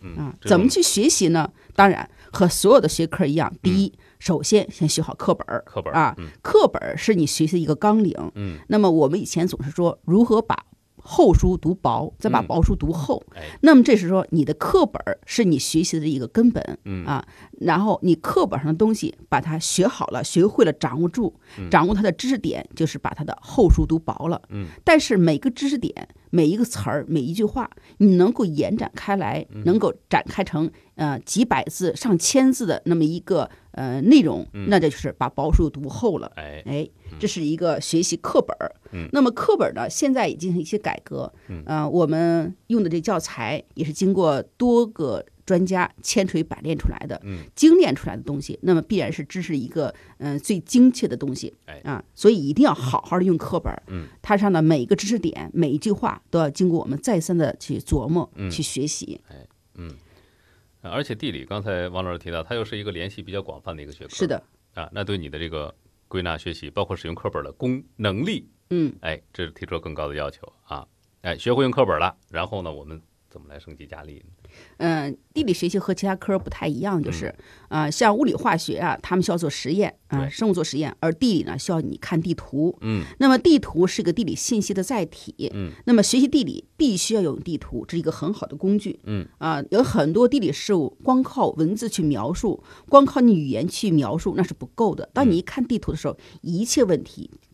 嗯
啊。怎么去学习呢？当然和所有的学科一样，第一，首先先学好课本儿。
课本
啊
嗯
课本儿是你学习的一个纲领。
嗯
那么我们以前总是说如何把厚书读薄，再把
嗯
薄书读厚。
哎
那么这是说你的课本儿是你学习的一个根本。
嗯
啊，然后你课本上的东西把它学好了、学会了、掌握住，掌握它的知识点，就是把它的厚书读薄了。
嗯，
但是每个知识点、每一个词儿、每一句话，你能够延展开来，
嗯
能够展开成呃几百字、上千字的那么一个呃内容，那这就是把薄书读厚了。
哎
哎，这是一个学习课本儿。
嗯
那么课本儿呢，现在也进行一些改革。
嗯
呃，我们用的这教材也是经过多个专家千锤百炼出来的，
嗯
精炼出来的东西，那么必然是知识一个嗯、呃最精确的东西。
哎
啊，所以一定要好好的用课本。
嗯，
它上的每一个知识点、每一句话都要经过我们再三的去琢磨、
嗯
去学习。
哎，嗯而且地理刚才王老师提到，它又是一个联系比较广泛的一个学科。
是的，
啊，那对你的这个归纳学习，包括使用课本的功能力，
嗯，
哎，这是提出了更高的要求啊。哎，学会用课本了，然后呢，我们怎么来升级加力呢？
嗯，地理学习和其他科不太一样，就是啊、像物理化学啊，他们需要做实验啊、
对
生物做实验，而地理呢需要你看地图。
嗯
那么地图是一个地理信息的载体。
嗯，
那么学习地理必须要有地图，这是一个很好的工具。
嗯
啊、有很多地理事物光靠文字去描述，光靠你语言去描述那是不够的。当你一看地图的时候，一切问题得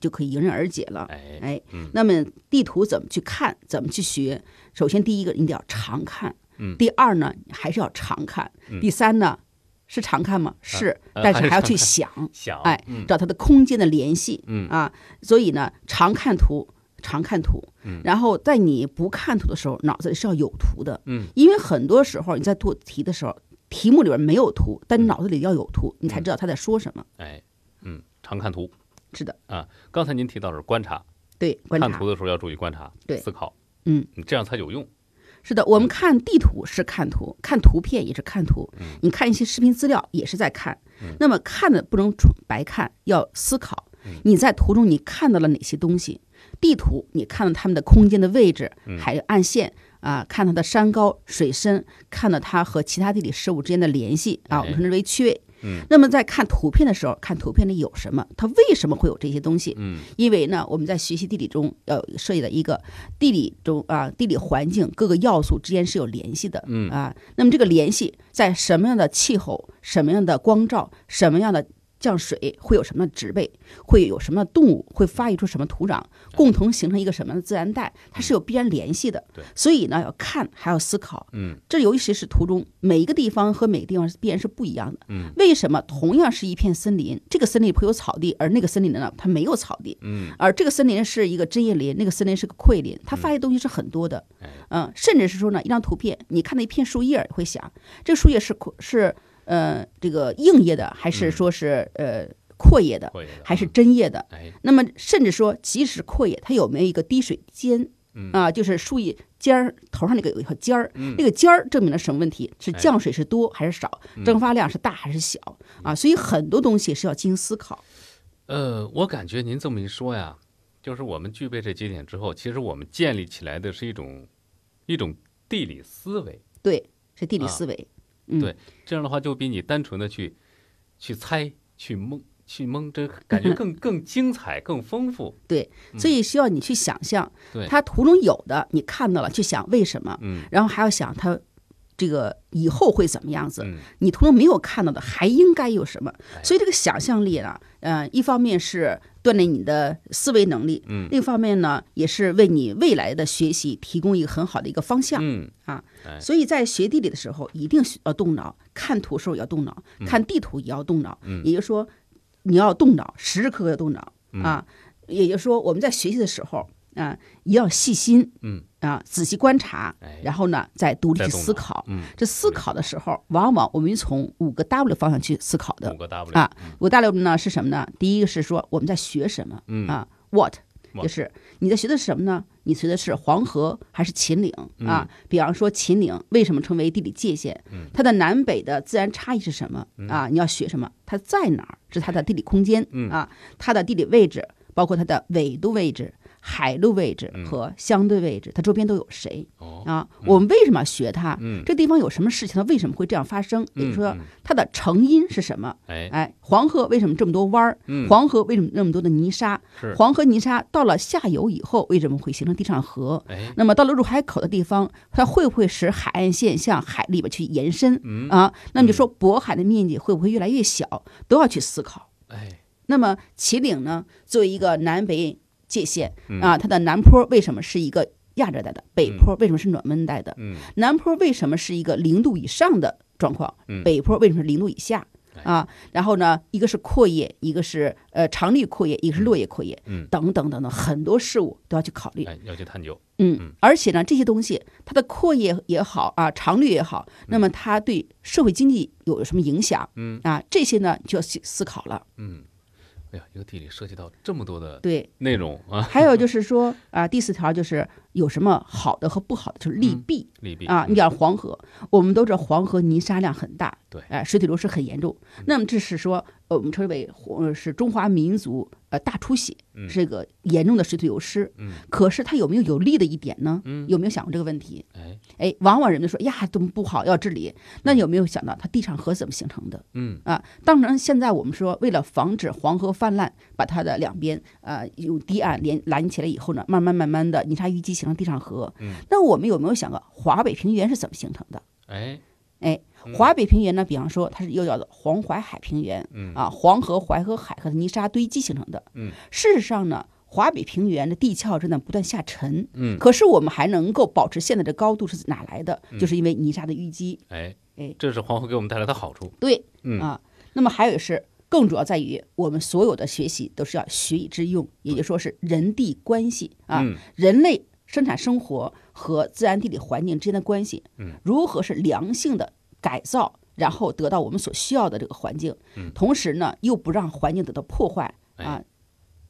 就可以迎刃而解了。
哎，
那么地图怎么去看，怎么去学？首先，第一个你得要常看，
嗯。
第二呢，还是要常看，
嗯。
第三呢，是常看吗？是，
呃
但是还要去想，(laughs)
想，
哎
嗯。
找它的空间的联系，
嗯。
啊，所以呢，常看图，常看图，
嗯。
然后在你不看图的时候，脑子里是要有图的，
嗯，
因为很多时候你在做题的时候，题目里边没有图，但你
嗯。
脑子里要有图，你才知道他在说什么。
哎，嗯，常看图
是的，
啊。刚才您提到是观察，
对，观察
看图，的时候要注意观察，
对
思考，
嗯，
这样才有用。
是的，我们看地图是看图，看图片也是看图，你看一些视频资料也是在看。那么看的不能纯白看，要思考。你在图中你看到了哪些东西？地图你看到它们的空间的位置，还有暗线啊，看它的山高水深，看到它和其他地理事物之间的联系啊，我们称之为区位。
嗯，
那么在看图片的时候，看图片里有什么？它为什么会有这些东西？
嗯，
因为呢，我们在学习地理中要涉及到一个地理中啊，地理环境各个要素之间是有联系的。
嗯
啊，那么这个联系在什么样的气候、什么样的光照、什么样的降水，会有什么植被，会有什么动物，会发育出什么土壤，共同形成一个什么样的自然带，它是有必然联系的。
对
所以呢，要看还要思考。
嗯，
这尤其是图中每一个地方和每个地方必然是不一样的。
嗯，
为什么同样是一片森林，这个森林会有草地，而那个森林呢，它没有草地？
嗯，
而这个森林是一个针叶林，那个森林是个溃林，它发育东西是很多的。
哎
嗯，甚至是说呢，一张图片，你看到一片树叶，会想这个树叶是阔是呃这个硬叶的，还是说是呃阔叶的，还是针叶的？
哎，
那么甚至说，即使阔叶，它有没有一个滴水尖？
嗯
啊，就是树叶尖儿头上那个有一条尖儿，
嗯
那个尖儿证明了什么问题？是
哎
降水是多还是少？
嗯
蒸发量是大还是小？啊，所以很多东西是要进行思考。
呃，我感觉您这么一说呀，就是我们具备这几点之后，其实我们建立起来的是一种一种地理思维。
对，是地理
啊
思维。嗯，
对这样的话，就比你单纯的去去猜、去蒙、去蒙，这感觉更 (laughs) 更精彩、更丰富。
对，所以需要你去想象，
对。
它图中有的你看到了，去想为什么，
嗯。
然后还要想它这个以后会怎么样子。
嗯，
你途中没有看到的，还应该有什么
哎？
所以这个想象力呢，呃，一方面是锻炼你的思维能力，
嗯
另一方面呢，也是为你未来的学习提供一个很好的一个方向。
嗯
啊
哎
所以在学地理的时候，一定需要动脑，看图时候也要动脑，看地图也要动脑。
嗯
也就是说，你要动脑，时时刻刻要动脑
嗯
啊。也就是说，我们在学习的时候啊，也要细心，
嗯
啊，仔细观察，
哎，
然后呢，再独立去思考。
嗯，
这思考的时候，往往我们从五个 W 方向去思考的
五。个 W
啊，五个 W 呢是什么呢？第一个是说我们在学什么
嗯
啊
，What，What
就是你在学的是什么呢？你学的是黄河还是秦岭
嗯
啊？比方说秦岭为什么成为地理界限？
嗯
它的南北的自然差异是什么啊？你要学什么？它在哪儿？是它的地理空间
嗯
啊，它的地理位置，包括它的纬度位置。海陆位置和相对位置，它周边都有谁啊？我们为什么要学它？
嗯
这地方有什么事情？它为什么会这样发生？也就是说它的成因是什么？
哎，
哎，黄河为什么这么多弯儿？
嗯
黄河为什么那么多的泥沙？
是
黄河泥沙到了下游以后，为什么会形成地上河？
哎，
那么到了入海口的地方，它会不会使海岸线向海里边去延伸？
嗯
啊，那么就说渤海的面积会不会越来越小，都要去思考。
哎，
那么秦岭呢，作为一个南北界限
嗯
啊，它的南坡为什么是一个亚热带的？北坡为什么是暖温带的？
嗯
南坡为什么是一个零度以上的状况？
嗯
北坡为什么是零度以下？
哎
啊，然后呢，一个是阔叶，一个是呃常绿阔叶，一个是落叶阔叶，
嗯
等等等等，很多事物都要去考虑。
哎，要去探究。
嗯，而且呢，这些东西它的阔叶也好啊，常绿也好，那么它对社会经济有什么影响？
嗯
啊，这些呢就要去思考了。
嗯，哎呀，一个地理涉及到这么多的
对，
内容啊，
还有就是说啊，第四条就是有什么好的和不好的，就是利弊。
利弊
啊，你比方黄河，我们都知道黄河泥沙量很大，
对
哎、水土流失很严重。那么这是说，呃，我们称之为呃是中华民族呃大出血，
嗯
这个严重的水土流失。
嗯
可是它有没有有利的一点呢？
嗯
有没有想过这个问题？
哎，
哎，往往人们说呀，怎么不好，要治理。那有没有想到它地上河怎么形成的？
嗯
啊，当然，现在我们说，为了防止黄河泛滥，把它的两边呃用堤岸连拦起来以后呢，慢慢慢慢的泥沙淤积形成地上河。
嗯，
那我们有没有想过华北平原是怎么形成的？
哎，
哎，
嗯
华北平原呢，比方说它是又叫做黄淮海平原，
嗯
啊，黄河、淮河、海河的泥沙堆积形成的。
嗯，
事实上呢，华北平原的地壳正在不断下沉，
嗯
可是我们还能够保持现在的高度是哪来的？就是因为泥沙的淤积。
哎
哎，
这是黄河给我们带来的好处。
对，
嗯
啊，那么还有是更主要在于我们所有的学习都是要学以致用，也就说是人地关系啊，
嗯
人类生产生活和自然地理环境之间的关系，
嗯，
如何是良性的改造，然后得到我们所需要的这个环境，
嗯
同时呢又不让环境得到破坏啊
哎。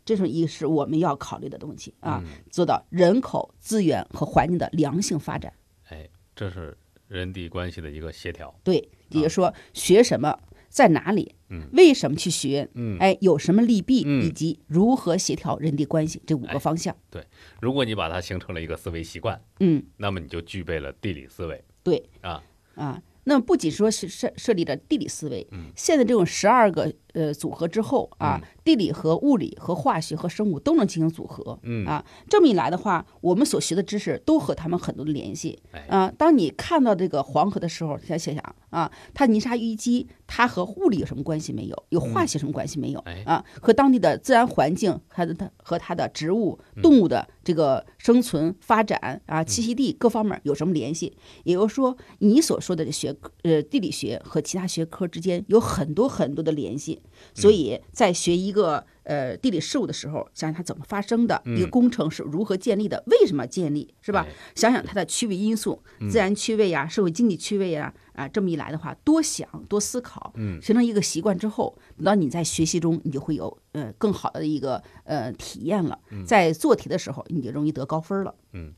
这种一是我们要考虑的东西啊，
嗯
做到人口、资源和环境的良性发展。
哎，这是人地关系的一个协调。
对，也就是说学什么，在哪里，
嗯。
为什么去学，
嗯，
哎，有什么利弊，
嗯。
以及如何协调人地关系？这五
哎
个方向。对。
如果你把它形成了一个思维习惯，
嗯，
那么你就具备了地理思维。
对。
啊。
啊。那么不仅说是设设立了地理思维，
嗯。
现在这种十二个呃组合之后啊，
嗯
地理和物理和化学和生物都能进行组合。
嗯
啊，这么一来的话，我们所学的知识都和他们很多的联系。
哎
啊，当你看到这个黄河的时候，想想想啊，它泥沙淤积，它和物理有什么关系没有？有化学什么关系没有？
哎
啊，和当地的自然环境，它的它和它的植物、
嗯
动物的这个生存发展啊、栖息地各方面有什么联系？也就是说，你所说的这学科呃地理学和其他学科之间有很多很多的联系，所以在学一个呃地理事物的时候，想想它怎么发生的，一个
嗯
工程是如何建立的，为什么建立，是吧？
哎
想想它的区位因素，自然区位呀、社会经济区位呀，啊，这么一来的话，多想多思考，
嗯
形成一个习惯之后，等到你在学习中，你就会有呃更好的一个呃体验了。在做题的时候，你就容易得高分了。
嗯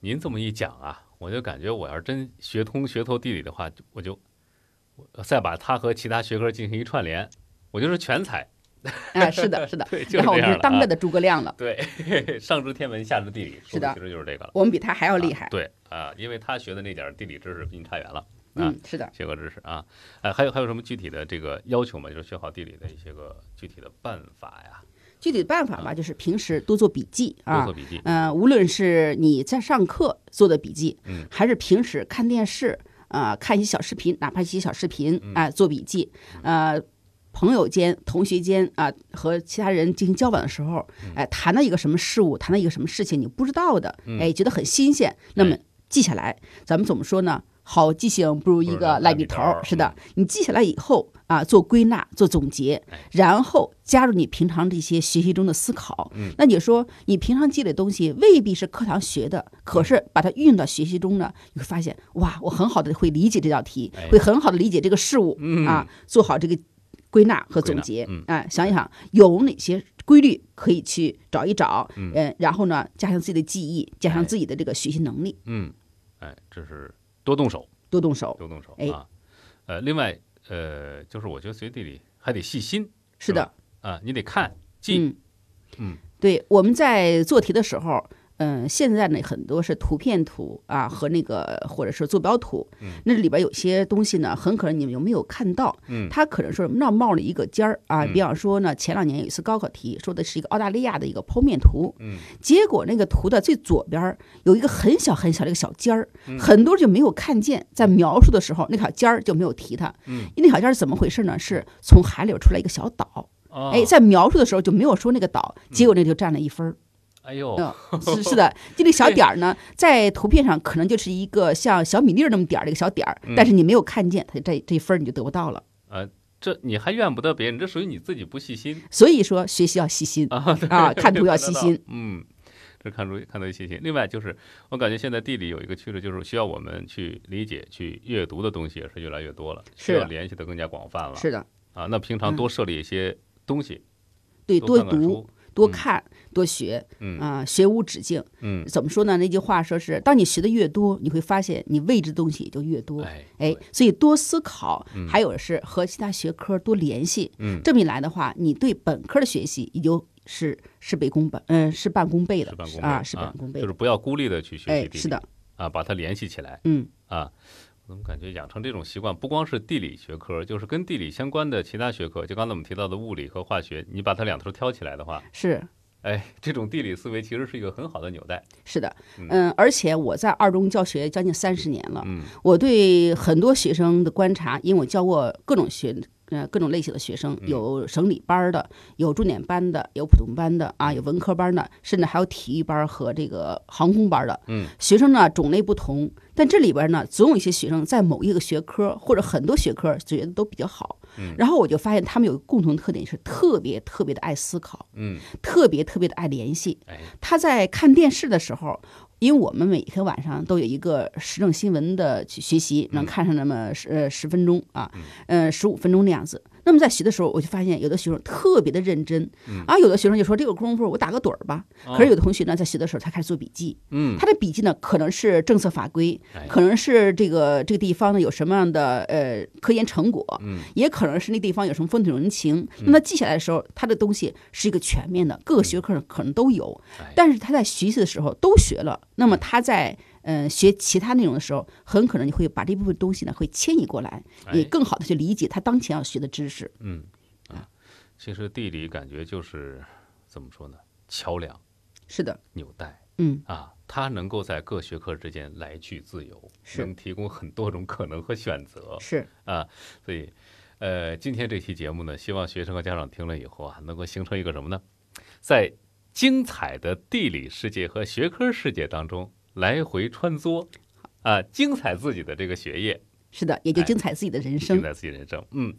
您这么一讲啊，我就感觉我要是真学通学透地理的话，我就我再把它和其他学科进行一串联，我就是全才。
哎，是的，是的。(laughs)
对，就是
然后我
这样的啊
们是当代的诸葛亮了，
对，(laughs) 上知天文，下知地理，
是的
其实就是这个了。
我们比他还要厉害
啊。对啊，因为他学的那点地理知识比你差远了。啊
嗯，是的。
学科知识啊，哎，还有还有什么具体的这个要求吗？就是学好地理的一些个具体的办法呀，
具体的办法吧，就是平时多做笔记啊
多做。笔记。
嗯、无论是你在上课做的笔记，
嗯
还是平时看电视啊、看一些小视频，哪怕一些小视频
嗯
啊、做笔记，呃，朋友间、同学间啊、和其他人进行交往的时候，
嗯
哎、谈到一个什么事物，谈到一个什么事情你不知道的，
嗯
哎，觉得很新鲜，那么
哎
记下来。咱们怎么说呢？好记性不如一个
烂笔头儿，
是的。你记下来以后啊，做归纳、做总结
哎，
然后加入你平常这些学习中的思考。
嗯。
那你说你平常积累的东西未必是课堂学的，可是把它运用到学习中呢，你会发现哇，我很好的会理解这道题
哎，
会很好的理解这个事物
嗯。
啊，做好这个归纳和总结。
嗯。
啊，想一想有哪些规律可以去找一找，
嗯。
呃，然后呢，加强自己的记忆，加
哎
上自己的这个学习能力，
嗯，哎，这是多动手，
多动手。
多动手
哎。
啊。呃，另外，呃，就是我觉得随地里还得细心
是的，
啊，你得看记，
嗯
嗯，
对，我们在做题的时候，嗯、现在呢很多是图片图啊和那个或者是坐标图，
嗯
那里边有些东西呢，很可能你们有没有看到？
嗯
它可能说那冒了一个尖儿啊，
嗯
比方说呢，前两年有一次高考题，说的是一个澳大利亚的一个剖面图，
嗯，
结果那个图的最左边儿有一个很小很小的一个小尖儿，
嗯
很多人就没有看见，在描述的时候那小尖儿就没有提它，
嗯，
那小尖儿是怎么回事呢？是从海里边出来一个小岛。
哦
哎，在描述的时候就没有说那个岛，结果那就占了一分儿。
哎呦，
嗯，是是的，就那小点儿呢，在图片上可能就是一个像小米粒儿那么点儿的一个小点儿，但是你没有看见，它这这一分儿你就得不到了。
呃这你还怨不得别人，这属于你自己不细心
所以说学习要细心
啊
啊，看图要细心。
嗯，这看出看到细心。另外就是，我感觉现在地理有一个趋势，就是需要我们去理解、去阅读的东西也是越来越多了，需
是
要联系的更加广泛了。
是的，
啊，那平常
嗯
多设立一些东西，
对，
多
读、多看、多学，
嗯
啊、学无止境。
嗯，
怎么说呢？那句话说是，当你学的越多，你会发现你未知的东西也就越多。
哎
哎，所以多思考，还有是和其他学科多联系。
嗯
这么一来的话，你对本科的学习也就是事倍功半，嗯、事半功倍的
事半功倍
啊，事半功倍的。
就是不要孤立的去学习
哎，
地理，
是的，
啊，把它联系起来
嗯，
啊。我怎么感觉养成这种习惯，不光是地理学科，就是跟地理相关的其他学科，就刚才我们提到的物理和化学，你把它两头挑起来的话，
是。
哎，这种地理思维其实是一个很好的纽带。
是的，嗯，而且我在二中教学将近三十年了，
嗯，
我对很多学生的观察，因为我教过各种学。呃，各种类型的学生，有省里班的，有重点班的，有普通班的啊，有文科班的，甚至还有体育班和这个航空班的。
嗯，
学生呢种类不同，但这里边呢，总有一些学生在某一个学科或者很多学科觉得都比较好。
嗯，
然后我就发现他们有一个共同特点，是特别特别的爱思考，
嗯，
特别特别的爱联系。
哎，
他在看电视的时候，因为我们每天晚上都有一个时政新闻的学习，能看上那么十呃十分钟啊，呃十五分钟的样子。那么在学的时候，我就发现有的学生特别的认真，啊，有的学生就说这个功夫我打个盹儿吧。可是有的同学呢，在学的时候他开始做笔记，
嗯，
他的笔记呢可能是政策法规
哎，
可能是这个这个地方呢有什么样的呃科研成果，
嗯，
也可能是那地方有什么风土人情。那么记下来的时候，他的东西是一个全面的，各个学科可能都有
哎，
但是他在学习的时候都学了，那么他在。嗯，学其他内容的时候，很可能你会把这部分东西呢会迁移过来，也
哎
更好的去理解他当前要学的知识。
嗯啊，其实地理感觉就是怎么说呢？桥梁、
是的，
纽带
嗯，
啊，它能够在各学科之间来去自由，
是
能提供很多种可能和选择
是
啊。所以，呃，今天这期节目呢，希望学生和家长听了以后啊，能够形成一个什么呢？在精彩的地理世界和学科世界当中来回穿梭，啊，精彩自己的这个学业。
是的，也就
哎
精彩自己的人生
精。彩自己人生。嗯，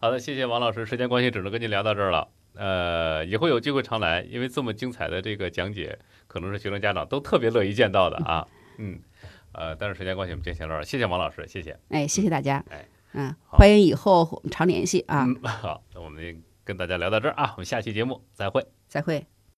好的，谢谢王老师，时间关系只能跟您聊到这儿了。呃，以后有机会常来，因为这么精彩的这个讲解，可能是学生家长都特别乐意见到的啊。嗯，呃，但是时间关系，我们今天先到这儿，谢谢王老师，谢谢。
哎，谢谢大家。
哎，
嗯，欢迎以后常联系啊，
嗯，好，那我们跟大家聊到这儿啊，我们下期节目再会。
再会。